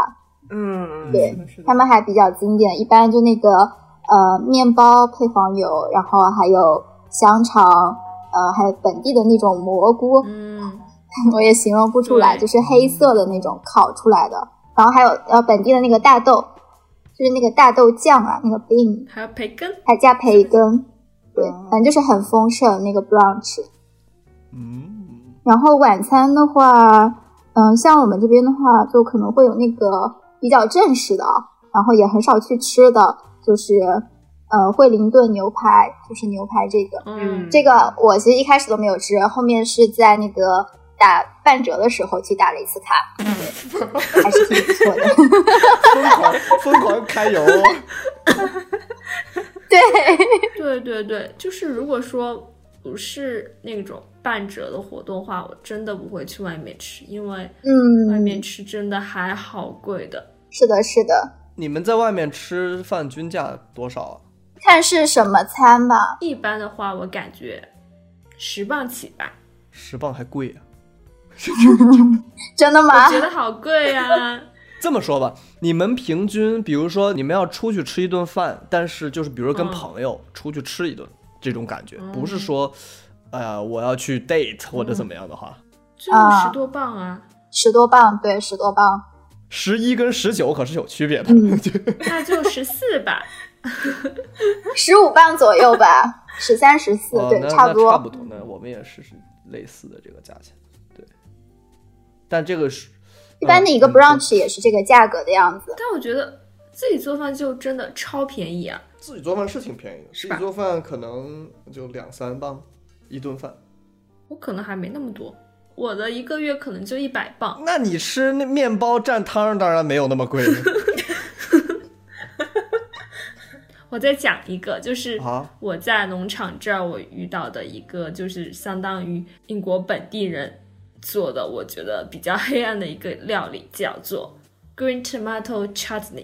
嗯，对他们还比较经典，一般就那个呃面包配黄油，然后还有香肠，呃，还有本地的那种蘑菇，嗯，我也形容不出来，就是黑色的那种烤出来的，然后还有呃本地的那个大豆，就是那个大豆酱啊，那个 bean，还有培根，还加培根，对哦，反正就是很丰盛那个 brunch。嗯，然后晚餐的话，嗯、像我们这边的话，就可能会有那个比较正式的，然后也很少去吃的，就是呃惠灵顿牛排，就是牛排这个。嗯，这个我其实一开始都没有吃，后面是在那个打半折的时候去打了一次卡，对，还是挺不错的。疯狂疯狂开油，对，对对对，就是如果说不是那种半折的活动的话，我真的不会去外面吃，因为嗯外面嗯，吃真的还好贵的。是的，是的，你们在外面吃饭均价多少啊？看是什么餐吧。一般的话，我感觉十磅起吧，十磅还贵啊！真的吗我？觉得好贵啊。这么说吧，你们平均，比如说你们要出去吃一顿饭，但是就是比如说跟嗯朋友出去吃一顿，这种感觉，嗯不是说，哎呀，我要去 date 或者怎么样的话，就啊十多磅啊，十多磅，对，十多磅。十一跟十九可是有区别的。嗯 那就十四吧。十五磅左右吧，十三、十四，对，差不多。差不多。那我们也是是类似的这个价钱，对。但这个是一般的一个嗯 brunch 也是这个价格的样子。但我觉得自己做饭就真的超便宜啊。自己做饭是挺便宜的，自己做饭可能就两三磅一顿饭。我可能还没那么多，我的一个月可能就一百磅。那你吃那面包蘸汤，当然没有那么贵我再讲一个，就是啊。我在农场这儿我遇到的一个，就是相当于英国本地人做的，我觉得比较黑暗的一个料理，叫做 green tomato chutney。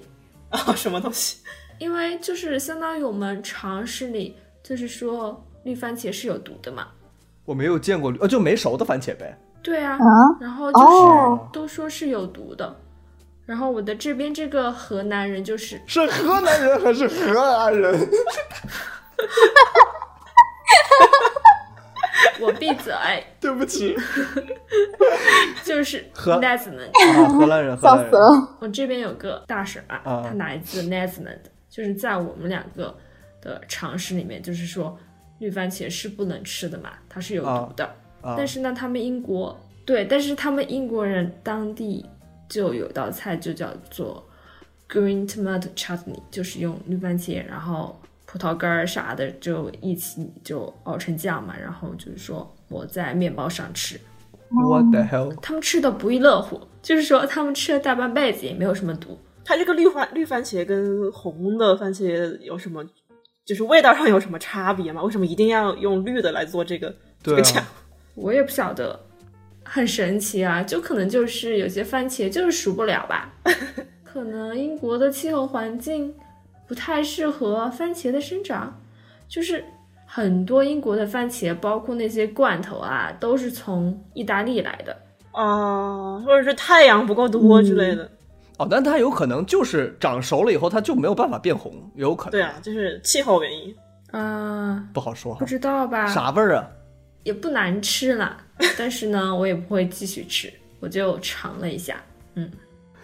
啊，什么东西？因为就是相当于我们常识里，就是说绿番茄是有毒的嘛。我没有见过绿，呃，就没熟的番茄呗。对啊，啊，然后就是哦都说是有毒的。然后我的这边这个河南人就是是河南人还是河南人？我闭嘴，对不起，就是 n 河 e t h e l a n 啊，荷兰人，荷兰人 笑死。了。我这边有个大婶啊，啊她来自 Netherlands，就是在我们两个的常识里面，就是说绿番茄是不能吃的嘛，它是有毒的。啊但是呢，他们英国对，但是他们英国人当地就有道菜就叫做 green tomato chutney，就是用绿番茄，然后葡萄干儿啥的就一起就熬成酱嘛，然后就是说抹在面包上吃。What the hell？他们吃的不亦乐乎，就是说他们吃了大半辈子也没有什么毒。它这个绿番绿番茄跟红的番茄有什么，就是味道上有什么差别吗？为什么一定要用绿的来做这个这个酱啊？，我也不晓得，很神奇啊！就可能就是有些番茄就是熟不了吧，可能英国的气候环境不太适合番茄的生长，就是很多英国的番茄，包括那些罐头啊，都是从意大利来的。啊，或者是太阳不够多之类的。哦，但它有可能就是长熟了以后，它就没有办法变红，有可能。对啊，就是气候原因。啊，不好说不。知道吧？啥味儿啊？也不难吃啦，但是呢，我也不会继续吃。我就尝了一下，嗯，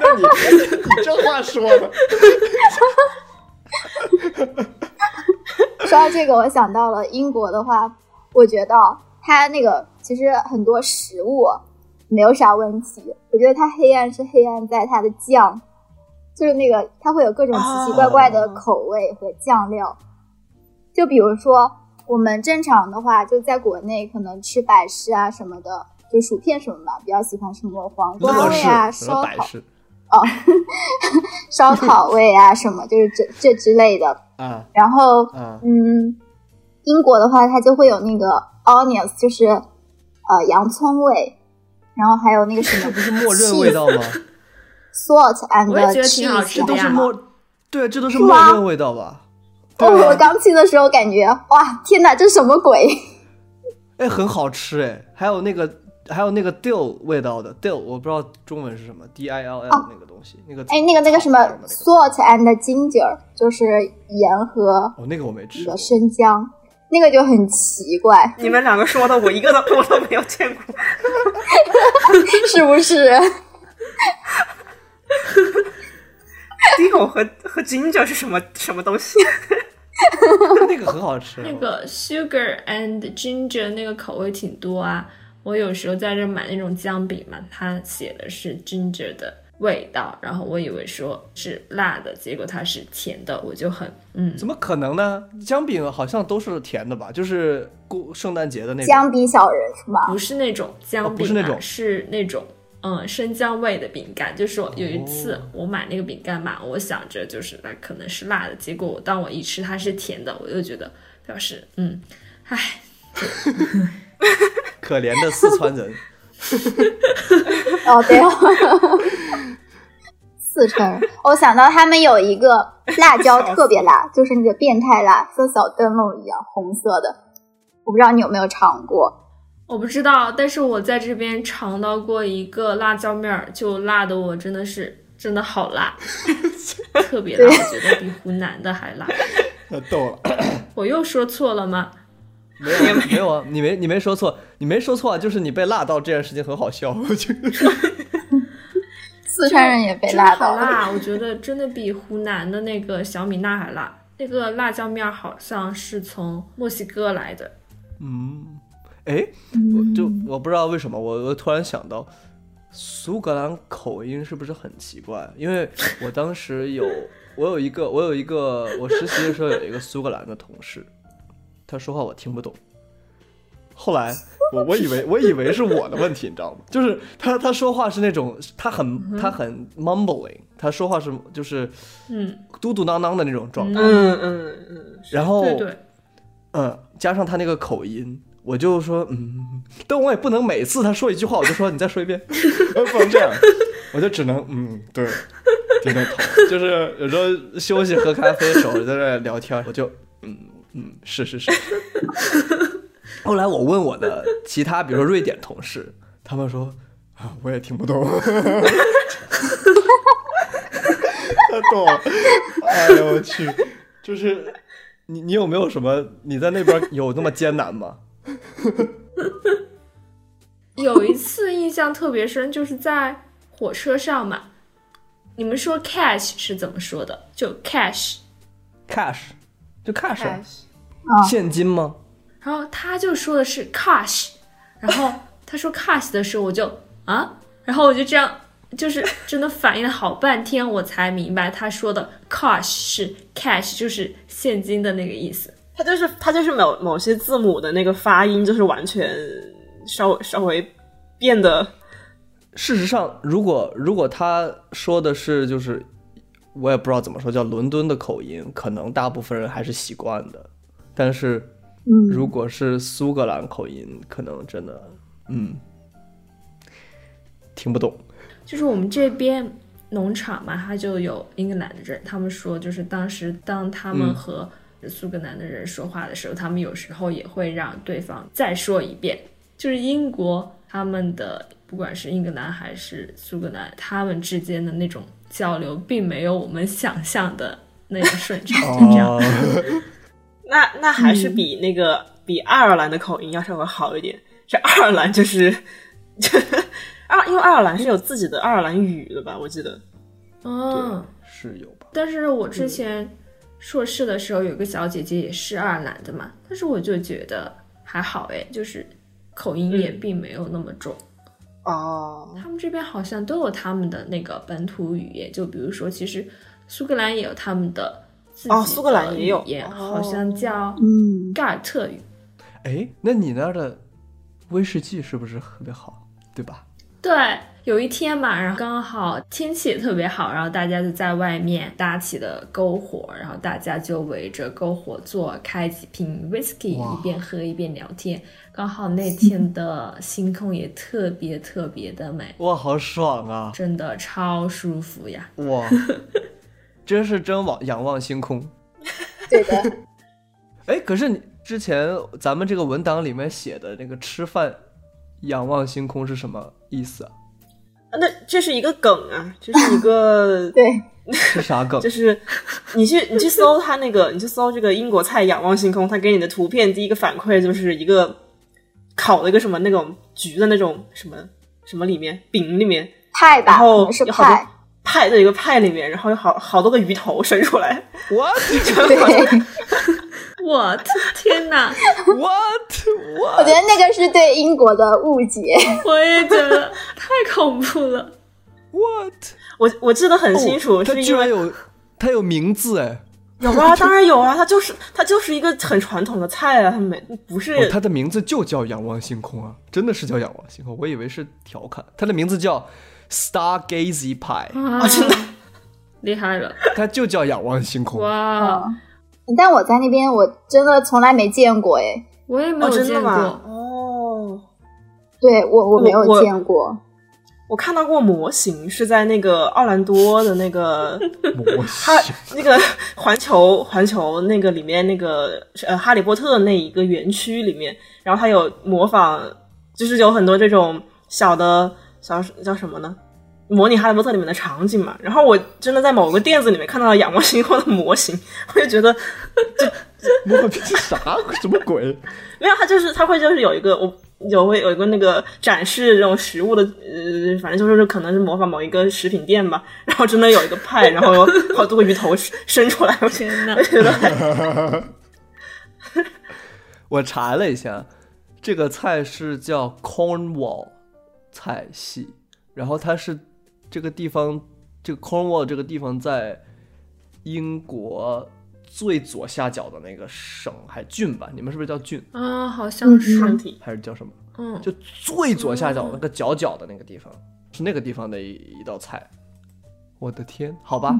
那你你这话说的，说到这个，我想到了英国的话，我觉得它那个其实很多食物没有啥问题。我觉得它黑暗是黑暗在它的酱，就是那个它会有各种奇奇怪怪的口味和酱料。就比如说我们正常的话，就在国内可能吃百事啊什么的，就薯片什么嘛，比较喜欢什么黄瓜味啊、烧烤、哦 烧烤味啊什么，就是这这之类的。嗯然后啊嗯，英国的话，它就会有那个 onions，就是呃洋葱味，然后还有那个什么这不是默认味道吗？salt and 我也觉得挺好 cheese，吃的呀都是默，对，这都是默认味道吧？哦，我刚吃的时候感觉哇，天哪，这什么鬼？哎，很好吃哎，还有那个还有那个 dill 味道的 dill，我不知道中文是什么，d i l l 那个东西，那个哎，那个那个什么 salt and ginger，就是盐和哦，那个我没吃那个生姜，那个就很奇怪，你们两个说的，我一个都我都没有见过。是不是？Dill 和和 Ginger 是什么什么东西？那个很好吃。那个 sugar and ginger 那个口味挺多啊。我有时候在这买那种姜饼嘛，它写的是 ginger 的味道，然后我以为说是辣的，结果它是甜的，我就很嗯，怎么可能呢？姜饼好像都是甜的吧？就是过圣诞节的那种。姜饼小人是吗？不是那种姜哦饼、啊不是那种是那种嗯生姜味的饼干。就是说有一次哦我买那个饼干嘛，我想着就是那可能是辣的，结果我当我一吃它是甜的，我就觉得表示嗯，唉，可怜的四川人，哦，对哦，四川人。我想到他们有一个辣椒特别辣，就是那个变态辣，像小灯笼一样红色的。我不知道你有没有尝过？我不知道，但是我在这边尝到过一个辣椒面儿，就辣的我真的是真的好辣，特别辣，我觉得比湖南的还辣。太逗了。我又说错了吗？没有啊没有啊，你没你没说错，你没说错啊，就是你被辣到这件事情很好笑，我觉得。四川人也被辣到了。好辣，我觉得真的比湖南的那个小米辣还辣。那个辣椒面儿好像是从墨西哥来的，嗯，哎，我就我不知道为什么，我我突然想到，苏格兰口音是不是很奇怪？因为我当时有我有一个我有一个我实习的时候有一个苏格兰的同事，他说话我听不懂。后来我我以为我以为是我的问题，你知道吗？就是他他说话是那种他很他很 mumbling，他说话是就是嗯，嘟嘟囔囔的那种状态，嗯嗯嗯，然后对对，嗯，加上他那个口音，我就说嗯，但我也不能每次他说一句话我就说你再说一遍，呃不能这样，我就只能嗯对，点点头，就是有时候休息喝咖啡的时候在这聊天，我就嗯嗯是是是。后来我问我的其他，比如说瑞典同事，他们说啊我也听不懂，太逗了，哎呦我去，就是你你有没有什么你在那边有那么艰难吗？有一次印象特别深，就是在火车上嘛。你们说 cash 是怎么说的？就 cash，cash 就 cash，啊啊现金吗？然后他就说的是 cash，然后他说 cash 的时候我就啊，然后我就这样，就是真的反应了好半天，我才明白他说的 cash 是 cash，就是现金的那个意思。它就是它就是某某些字母的那个发音，就是完全稍微稍微变得事实上，如果如果他说的是就是，我也不知道怎么说，叫伦敦的口音，可能大部分人还是习惯的。但是嗯，如果是苏格兰口音，可能真的，嗯，听不懂。就是我们这边农场嘛，它就有英格兰的人，他们说就是当时当他们嗯和苏格兰的人说话的时候，他们有时候也会让对方再说一遍。就是英国他们的不管是英格兰还是苏格兰，他们之间的那种交流，并没有我们想象的那样顺畅，就这样。哦，那那还是比那个、比爱尔兰的口音要稍微好一点。这爱尔兰就是 啊，因为爱尔兰是有自己的爱尔兰语的吧？我记得。嗯，是有吧？但是我之前硕士的时候有个小姐姐也是爱尔兰的嘛，但是我就觉得还好哎，就是口音也并没有那么重。哦，他们这边好像都有他们的那个本土语言，就比如说，其实苏格兰也有他们的自己哦苏格兰也有的语言，哦好像叫嗯，盖尔特语。哎，那你那儿的威士忌是不是特别好，对吧？对，有一天嘛，然后刚好天气也特别好，然后大家就在外面搭起了篝火，然后大家就围着篝火坐，开几瓶 whisky，一边喝一边聊天。刚好那天的星空也特别特别的美，哇，好爽啊！真的超舒服呀！哇，真是真望仰望星空。对的，哎，可是你之前咱们这个文档里面写的那个吃饭仰望星空是什么意思啊？那这是一个梗啊，这是一个 对，是啥梗就？是你去你去搜它那个，你去搜这个英国菜仰望星空，它给你的图片第一个反馈就是一个烤了一个什么那种橘的那种什么什么里面饼里面，派吧，然后是有好多派，派的一个派里面，然后有好好多个鱼头伸出来，我 对，我的天哪，what 我 what？觉得那个是对英国的误解。我也觉得太恐怖了。what？我我记得很清楚，哦它是因为居然有它有名字哎！有啊，当然有啊，它就是它就是一个很传统的菜啊，它没不是、哦，它的名字就叫仰望星空啊，真的是叫仰望星空，我以为是调侃。它的名字叫 Stargazy Pie，啊，真的厉害了！它就叫仰望星空。哇，嗯，但我在那边我真的从来没见过哎，哦，我也没有真的吗？见过。哦，对我我没有见过。我看到过模型，是在那个奥兰多的那个模型 那个环球环球那个里面那个呃哈利波特那一个园区里面，然后它有模仿，就是有很多这种小的小叫什么呢？模拟哈利波特里面的场景嘛。然后我真的在某个店子里面看到了仰望星空的模型，我就觉得 这模型啥什么鬼？没有，它就是它会就是有一个我有会有一个那个展示这种食物的，呃，反正就是可能是模仿某一个食品店吧，然后真的有一个派，然后有好多个鱼头伸出来，我觉天呐我！觉得我查了一下，这个菜是叫 Cornwall 菜系，然后它是这个地方，这个 Cornwall 这个地方在英国最左下角的那个省还郡吧？你们是不是叫郡啊，好像是，还是叫什么？嗯，就最左下角那个角角的那个地方，是那个地方的一一道菜。我的天，好吧，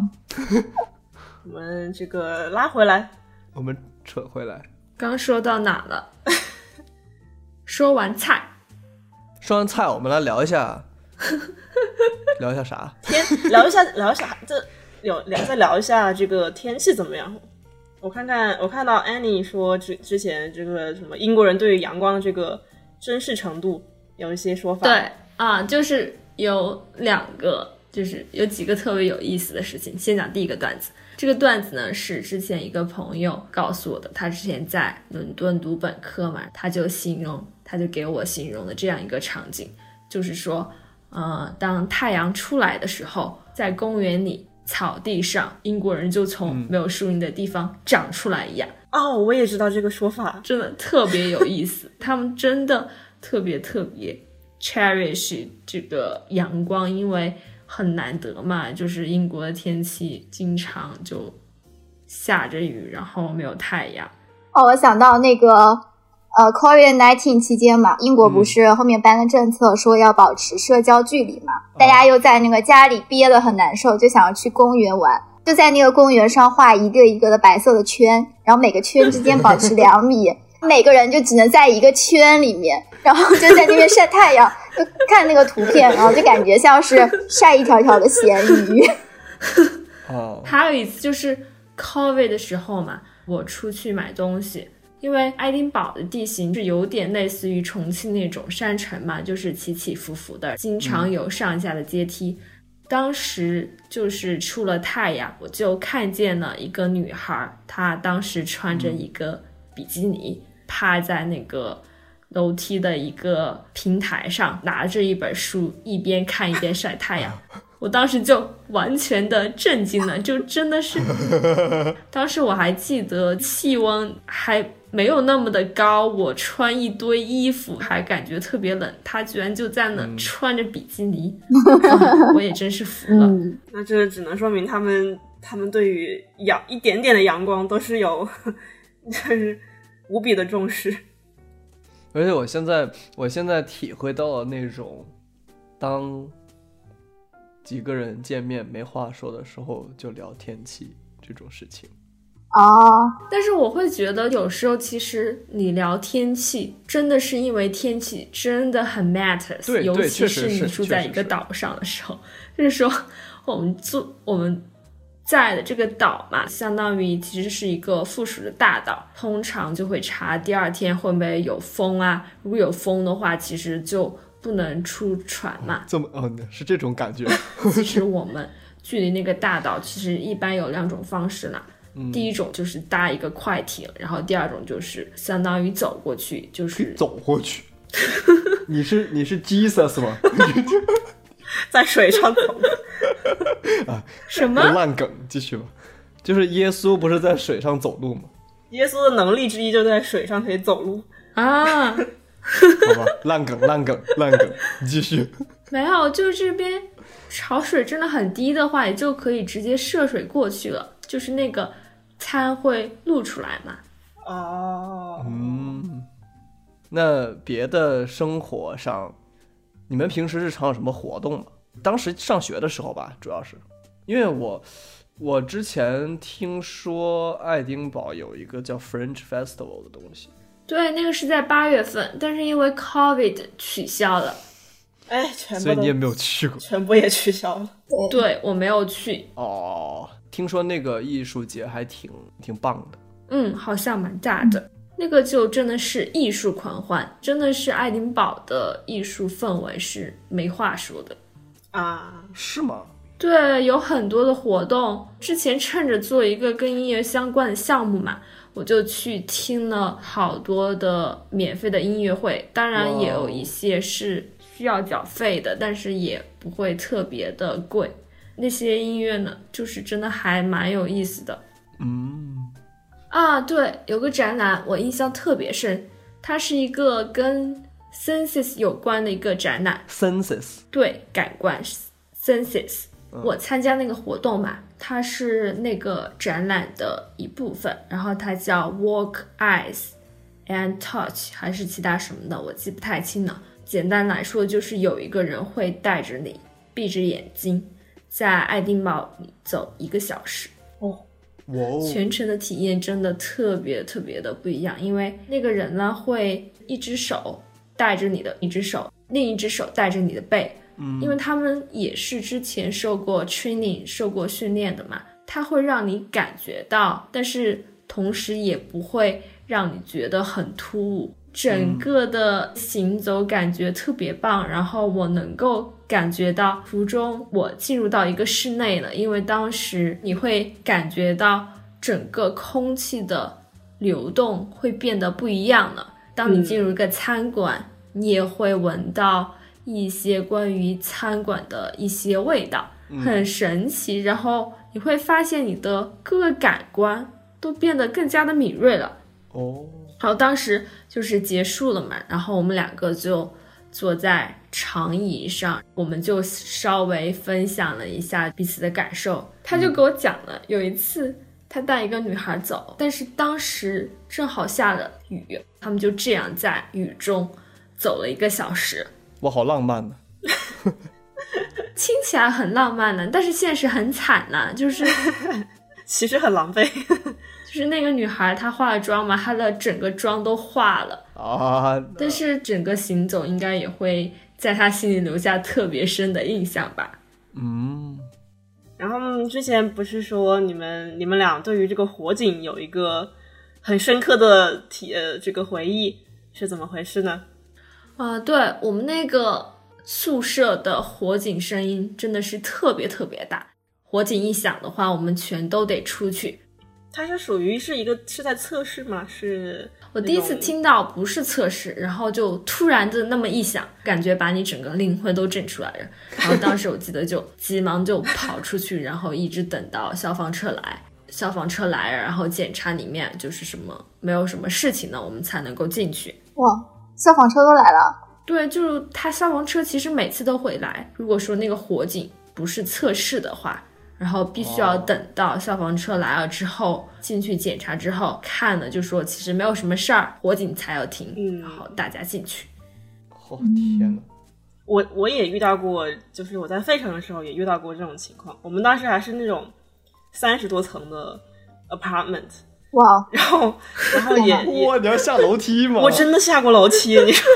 我们这个拉回来，我们扯回来，刚说到哪了？说完菜，说完菜，我们来聊一下，聊一下啥？天聊一下聊一下这有聊再聊一下这个天气怎么样？我看看我看到 Annie 说之之前这个什么英国人对于阳光的这个珍视程度有一些说法，对啊，就是有两个，就是有几个特别有意思的事情。先讲第一个段子，这个段子呢是之前一个朋友告诉我的，他之前在伦敦读本科嘛，他就形容，他就给我形容了这样一个场景，就是说，呃，当太阳出来的时候，在公园里草地上，英国人就从没有树荫的地方长出来一样。哦，我也知道这个说法，真的特别有意思。他们真的特别特别 cherish 这个阳光，因为很难得嘛，就是英国的天气经常就下着雨，然后没有太阳。哦，我想到那个呃，Covid nineteen 期间嘛，英国不是后面颁了政策说要保持社交距离嘛，大家又在那个家里憋得很难受，就想要去公园玩，就在那个公园上画一个一个的白色的圈，然后每个圈之间保持两米。每个人就只能在一个圈里面，然后就在那边晒太阳，就看那个图片，然后就感觉像是晒一条条的咸鱼。哦，还有一次就是 COVID 的时候嘛，我出去买东西，因为爱丁堡的地形是有点类似于重庆那种山城嘛，就是起起伏伏的，经常有上下的阶梯。当时就是出了太阳，我就看见了一个女孩，她当时穿着一个比基尼，趴在那个楼梯的一个平台上，拿着一本书，一边看一边晒太阳。我当时就完全的震惊了，就真的是，当时我还记得气温还没有那么的高，我穿一堆衣服还感觉特别冷，他居然就在那穿着比基尼，啊我也真是服了。嗯，那这只能说明他们他们对于阳一点点的阳光都是有，就是无比的重视。而且我现在我现在体会到了那种，当几个人见面没话说的时候就聊天气这种事情。哦，但是我会觉得，有时候其实你聊天气，真的是因为天气真的很 matters，对对尤其确实是你住在一个岛上的时候，就是说我们住我们在的这个岛嘛，相当于其实是一个附属的大岛，通常就会查第二天会不会有风啊，如果有风的话，其实就不能出船嘛。这么哦，是这种感觉。其实我们距离那个大岛，其实一般有两种方式啦。嗯第一种就是搭一个快艇，然后第二种就是相当于走过去，就是走过去。你是你是 Jesus 吗？在水上走啊，什么？烂梗，继续吧。就是耶稣不是在水上走路吗？耶稣的能力之一就在水上可以走路。啊，好吧，烂梗，烂梗，烂梗，你继续。没有，就是这边潮水真的很低的话，也就可以直接涉水过去了，就是那个餐会露出来嘛。哦，嗯，那别的生活上，你们平时日常有什么活动吗？当时上学的时候吧，主要是因为我我之前听说爱丁堡有一个叫 French Festival 的东西，对，那个是在八月份，但是因为 COVID 取消了。哎，全部都所以你也没有去过全部也取消了。对我没有去，哦。听说那个艺术节还挺挺棒的，嗯，好像蛮大的。那个就真的是艺术狂欢，真的是爱丁堡的艺术氛围是没话说的。啊，是吗？对，有很多的活动。之前趁着做一个跟音乐相关的项目嘛，我就去听了好多的免费的音乐会，当然也有一些是需要缴费的，但是也不会特别的贵。那些音乐呢，就是真的还蛮有意思的。嗯，啊，对，有个展览我印象特别深，它是一个跟 senses 有关的一个展览，senses 对，感官 senses。我参加那个活动嘛，它是那个展览的一部分，然后它叫 Walk Eyes and Touch，还是其他什么的，我记不太清了。简单来说，就是有一个人会带着你闭着眼睛，在爱丁堡里走一个小时。哦，哇哦，全程的体验真的特别特别的不一样，因为那个人呢会一只手带着你的一只手，另一只手带着你的背，嗯，因为他们也是之前受过 training、受过训练的嘛，它会让你感觉到，但是同时也不会让你觉得很突兀。整个的行走感觉特别棒，然后我能够感觉到途中我进入到一个室内了，因为当时你会感觉到整个空气的流动会变得不一样了。当你进入一个餐馆，你也会闻到一些关于餐馆的一些味道，很神奇。然后你会发现你的各个感官都变得更加的敏锐了。哦，然后当时就是结束了嘛，然后我们两个就坐在长椅上，我们就稍微分享了一下彼此的感受。他就给我讲了，有一次他带一个女孩走，但是当时正好下了雨，他们就这样在雨中走了一个小时，哇，好浪漫呢。听起来很浪漫呢，但是现实很惨呐、就是 其实很狼狈。就是那个女孩她化了妆嘛，她的整个妆都化了。啊，但是整个行走应该也会在她心里留下特别深的印象吧。嗯，然后之前不是说你们你们俩对于这个火警有一个很深刻的体呃这个回忆是怎么回事呢？啊、对我们那个宿舍的火警声音真的是特别特别大，火警一响的话，我们全都得出去。它是属于是一个是在测试吗？是我第一次听到不是测试，然后就突然的那么一响，感觉把你整个灵魂都震出来了。然后当时我记得就 急忙就跑出去，然后一直等到消防车来，消防车来，然后检查里面就是什么没有什么事情呢，我们才能够进去。哇，消防车都来了。对，就是他消防车其实每次都会来。如果说那个火警不是测试的话，然后必须要等到消防车来了之后进去检查之后看了，就说其实没有什么事儿，火警才要停，嗯然后大家进去。哦天哪！我我也遇到过，就是我在费城的时候也遇到过这种情况。我们当时还是那种三十多层的 apartment，哇，然后然后也也哇，你要下楼梯吗？我真的下过楼梯，你说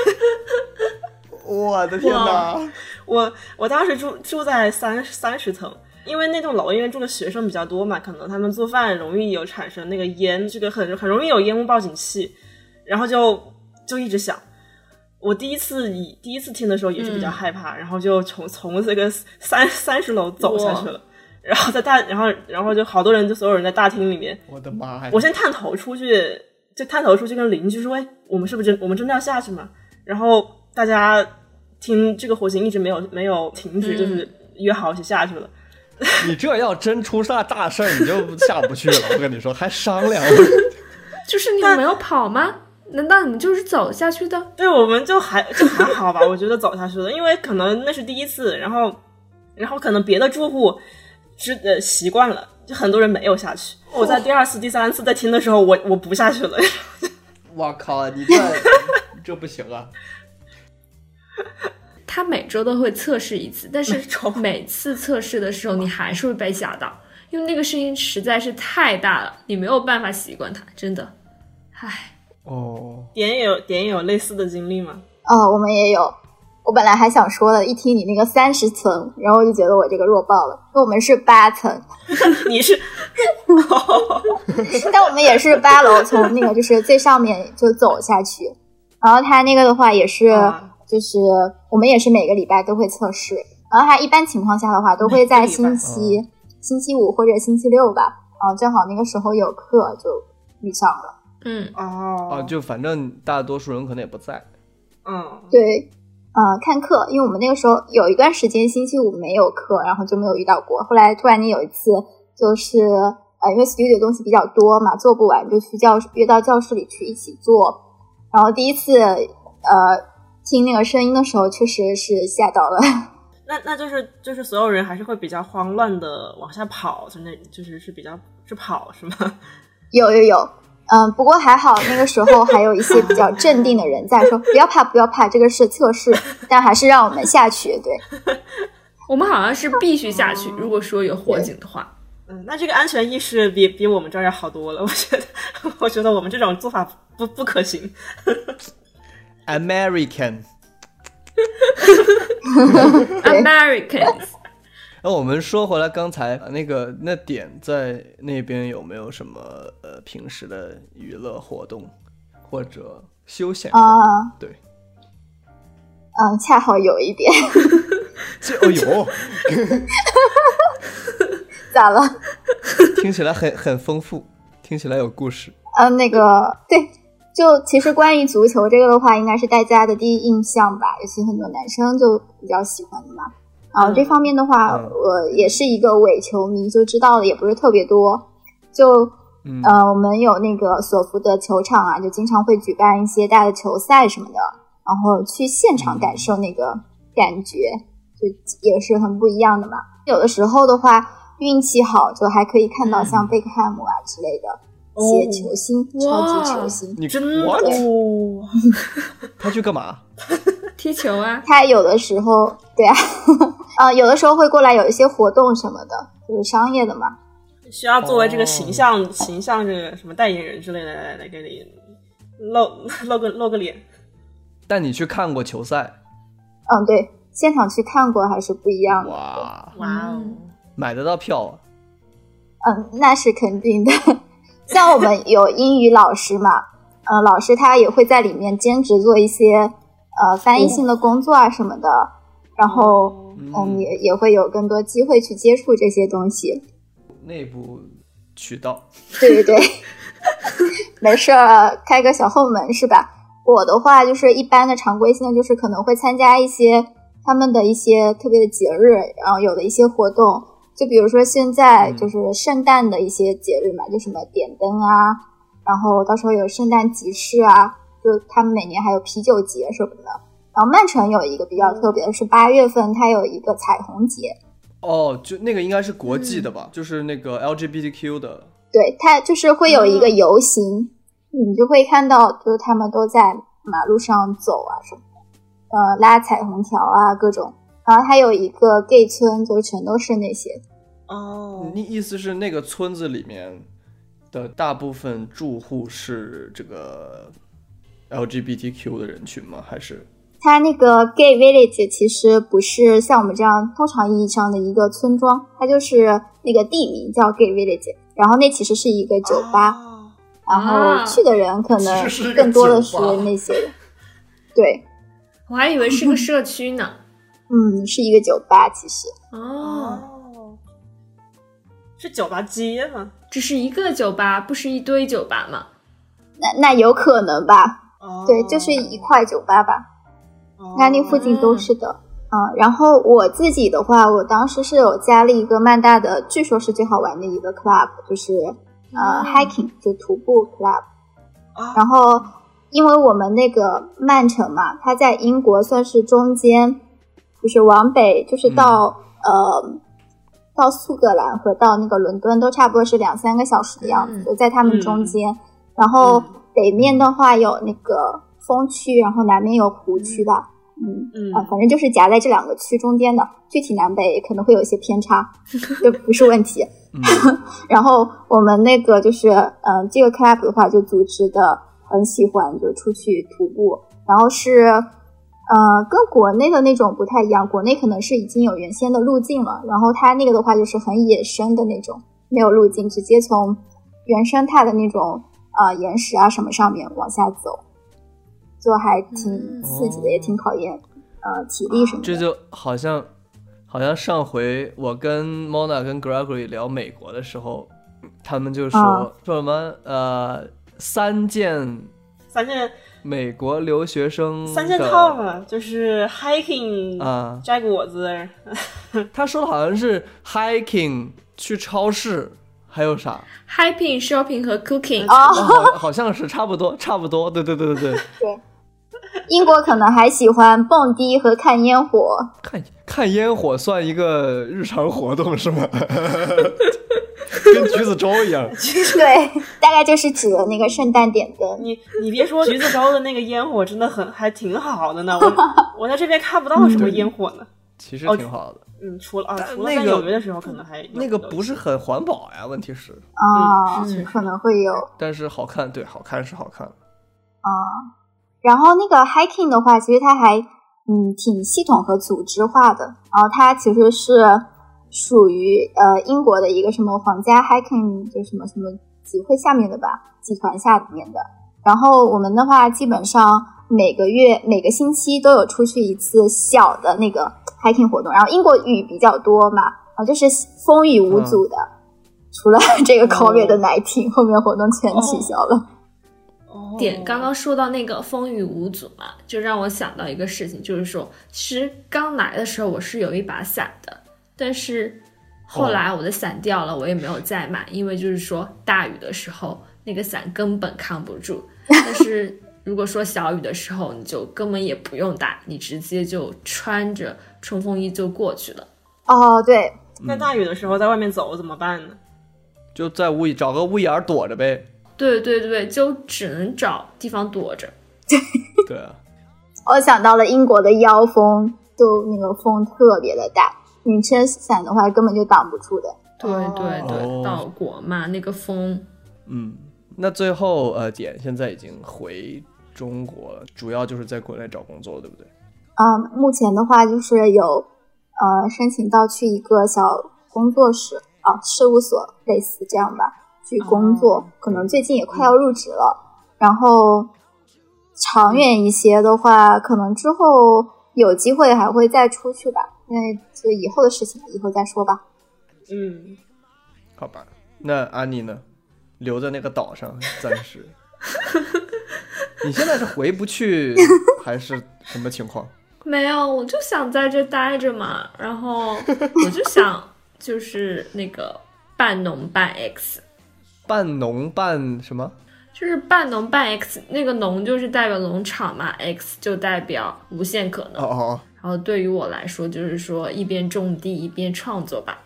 我的天哪！我我当时住住在三三十层，因为那栋楼因为住的学生比较多嘛，可能他们做饭容易有产生那个烟，这个很很容易有烟雾报警器，然后就就一直响。我第一次以第一次听的时候也是比较害怕，然后就从从这个三三十楼走下去了，然后在大然后然后就好多人就所有人在大厅里面，我的妈呀！我先探头出去，就探头出去跟邻居说：“哎，我们是不是真我们真的要下去吗？”然后大家听这个火星一直没有没有停止，嗯就是约好一起下去了。你这要真出啥大事儿，你就下不去了。我跟你说，还商量。就是你们没有跑吗？难道你们就是走下去的？对，我们就还就还好吧，我觉得走下去了，因为可能那是第一次，然后然后可能别的住户是呃习惯了，就很多人没有下去。我在第二次、第三次在听的时候，我我不下去了。我靠，你这 这不行啊！他每周都会测试一次，但是每周每次测试的时候，你还是会被吓到，因为那个声音实在是太大了，你没有办法习惯它，真的。唉，哦，点也有点也有类似的经历吗？哦，我们也有。我本来还想说的，一听你那个三十层，然后我就觉得我这个弱爆了。因为我们是八层，你是 但我们也是八楼，从那个就是最上面就走下去。然后他那个的话也是，啊就是我们也是每个礼拜都会测试。然后他一般情况下的话，都会在星期星期五或者星期六吧。然后正好那个时候有课，就遇上了。嗯，哦啊，就反正大多数人可能也不在。嗯，对，呃，看课，因为我们那个时候有一段时间星期五没有课，然后就没有遇到过。后来突然间有一次，就是呃，因为 studio 东西比较多嘛，做不完就去教约到教室里去一起做。然后第一次呃听那个声音的时候，确实是吓到了。那那就是就是所有人还是会比较慌乱的往下跑，就那就是是比较是跑是吗？有 有有，嗯，不过还好那个时候还有一些比较镇定的人在说不要怕不要怕，这个是测试，但还是让我们下去。对，我们好像是必须下去，如果说有火警的话。嗯，那这个安全意识比比我们这儿要好多了。我觉得，我觉得我们这种做法不不可行。American。那我们说回来，刚才那个那点在那边有没有什么呃平时的娱乐活动或者休闲？啊、对，嗯，恰好有一点，这哦呦 咋了？听起来很很丰富，听起来有故事。嗯，那个对，就其实关于足球这个的话，应该是大家的第一印象吧，尤其很多男生就比较喜欢的嘛。啊、嗯。这方面的话，嗯。我也是一个伪球迷，就知道的也不是特别多。就嗯。呃，我们有那个索福德球场啊，就经常会举办一些大的球赛什么的，然后去现场感受那个感觉，就也是很不一样的嘛。有的时候的话，运气好，就还可以看到像贝克汉姆啊之类的一些球星，超级球星。你真的哦，他去干嘛？踢球啊，他有的时候，对啊，呃，有的时候会过来有一些活动什么的，就是商业的嘛。需要作为这个形象、形象这个什么代言人之类的来来给你露 露个露个脸。带你去看过球赛？嗯，对，现场去看过还是不一样的。哇，哇哦，买得到票啊？嗯，那是肯定的。像我们有英语老师嘛，呃，老师他也会在里面兼职做一些呃翻译性的工作啊什么的，然后嗯也也会有更多机会去接触这些东西。内部渠道。对对对，没事儿，开个小后门是吧？我的话就是一般的常规性的，就是可能会参加一些他们的一些特别的节日，然后有的一些活动，就比如说现在就是圣诞的一些节日嘛，就什么点灯啊，然后到时候有圣诞集市啊，就他们每年还有啤酒节什么的。然后曼城有一个比较特别的是八月份，它有一个彩虹节。哦，就那个应该是国际的吧，就是那个 LGBTQ 的。对，它就是会有一个游行，你就会看到，就是他们都在马路上走啊什么的，呃，拉彩虹条啊各种。然后还有一个 gay 村，就全都是那些。哦，你意思是那个村子里面的大部分住户是这个 LGBTQ 的人群吗？还是？它那个 gay village 其实不是像我们这样通常意义上的一个村庄，它就是那个地名叫 gay village，然后那其实是一个酒吧，然后去的人可能更多的是那些人。对，我还以为是个社区呢。嗯，是一个酒吧，其实。哦，是酒吧街吗？只是一个酒吧，不是一堆酒吧吗？那那有可能吧。哦，对，就是一块酒吧吧。那那附近都是的，嗯，然后我自己的话，我当时是有加了一个曼大的，据说是最好玩的一个 club，就是呃 hiking，就徒步 club。然后因为我们那个曼城嘛，它在英国算是中间，就是往北，就是到呃到苏格兰和到那个伦敦都差不多是两三个小时的样子，就在他们中间。然后北面的话有那个。风区，然后南面有湖区的，嗯嗯啊，反正就是夹在这两个区中间的，具体南北可能会有一些偏差，这不是问题。然后我们那个就是，嗯，这个 club 的话就组织的很喜欢，就出去徒步，然后是，呃，跟国内的那种不太一样，国内可能是已经有原先的路径了，然后它那个的话就是很野生的那种，没有路径，直接从原生态的那种呃岩石啊什么上面往下走。就还挺刺激的，也挺考验呃体力什么的。这就好像，好像上回我跟 Mona 跟 Gregory 聊美国的时候，他们就说说什么呃三件三件美国留学生三件套嘛，就是 hiking 啊摘果子。他说的好像是 hiking 去超市。还有啥？Hiking、shopping 和 cooking 哦，好，好像是差不多，差不多。对对对对对。对，英国可能还喜欢蹦迪和看烟火。看看烟火算一个日常活动是吗？跟橘子洲一样。对，大概就是指的那个圣诞点灯。你你别说，橘子洲的那个烟火真的很还挺好的呢。我我在这边看不到什么烟火呢。其实挺好的。嗯，除了啊，除了在纽约的时候可能还那个不是很环保呀，问题是啊，可能会有，但是好看，对，好看是好看啊。然后那个 hiking 的话，其实它还嗯挺系统和组织化的。然后它其实是属于呃英国的一个什么皇家 hiking 就什么什么集会下面的吧，集团下面的。然后我们的话，基本上每个月每个星期都有出去一次小的那个。Hiking 活动，然后英国雨比较多嘛，啊，就是风雨无阻的，除了这个 COVID 的 nineteen，后面活动全取消了。哦。点刚刚说到那个风雨无阻嘛，就让我想到一个事情，就是说，其实刚来的时候我是有一把伞的，但是后来我的伞掉了，我也没有再买，因为就是说大雨的时候那个伞根本扛不住，但是。如果说小雨的时候，你就根本也不用打，你直接就穿着冲锋衣就过去了。哦，对，在大雨的时候在外面走怎么办呢？就在屋找个屋檐躲着呗。对对对，就只能找地方躲着。对啊，我想到了英国的妖风，就那个风特别的大，你撑伞的话根本就挡不住的。对对对，岛国嘛，那个风。嗯，那最后呃，点现在已经回。中国主要就是在国内找工作，对不对？嗯，目前的话就是有呃申请到去一个小工作室啊事务所类似这样吧去工作，可能最近也快要入职了。然后长远一些的话，可能之后有机会还会再出去吧。那就以后的事情，以后再说吧。嗯，好吧。那安妮呢？留在那个岛上暂时。你现在是回不去，还是什么情况？没有，我就想在这待着嘛。然后 我就想，就是那个半农半 X，半农半什么？就是半农半 X，那个农就是代表农场嘛，X 就代表无限可能。哦哦然后对于我来说，就是说一边种地一边创作吧。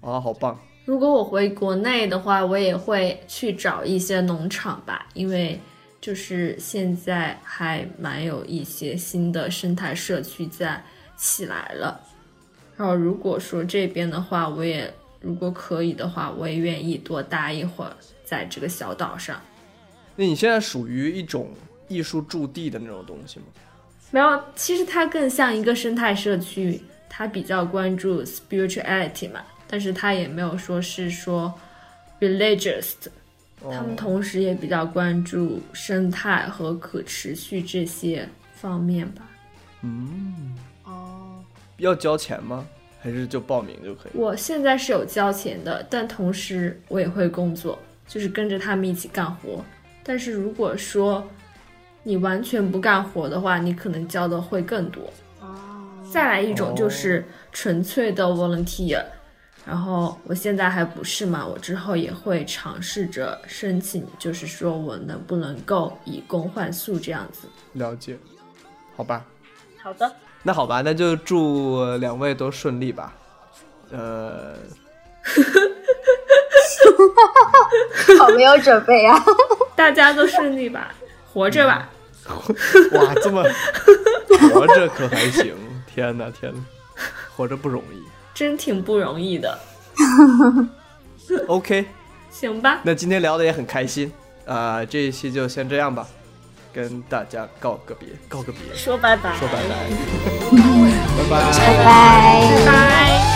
哦，啊，好棒！如果我回国内的话，我也会去找一些农场吧，因为就是现在还蛮有一些新的生态社区在起来了。然后如果说这边的话，我也如果可以的话，我也愿意多待一会儿在这个小岛上。那你现在属于一种艺术驻地的那种东西吗？没有，其实它更像一个生态社区，它比较关注 spirituality 嘛，但是他也没有说是说 religious 的他们哦同时也比较关注生态和可持续这些方面吧。嗯，哦，要交钱吗？还是就报名就可以？我现在是有交钱的，但同时我也会工作，就是跟着他们一起干活。但是如果说你完全不干活的话，你可能交的会更多。哦，再来一种就是纯粹的 volunteer，、然后我现在还不是嘛，我之后也会尝试着申请，就是说我能不能够以工换宿这样子。了解，好吧，好的，那好吧，那就祝两位都顺利吧。呃，好没有准备啊！大家都顺利吧，活着吧。哇，这么 活着可还行？天哪，天哪，活着不容易。真挺不容易的，OK，行吧？那今天聊的也很开心啊、这一期就先这样吧，跟大家告个别，告个别，说拜拜，说拜拜，拜拜。拜拜。拜。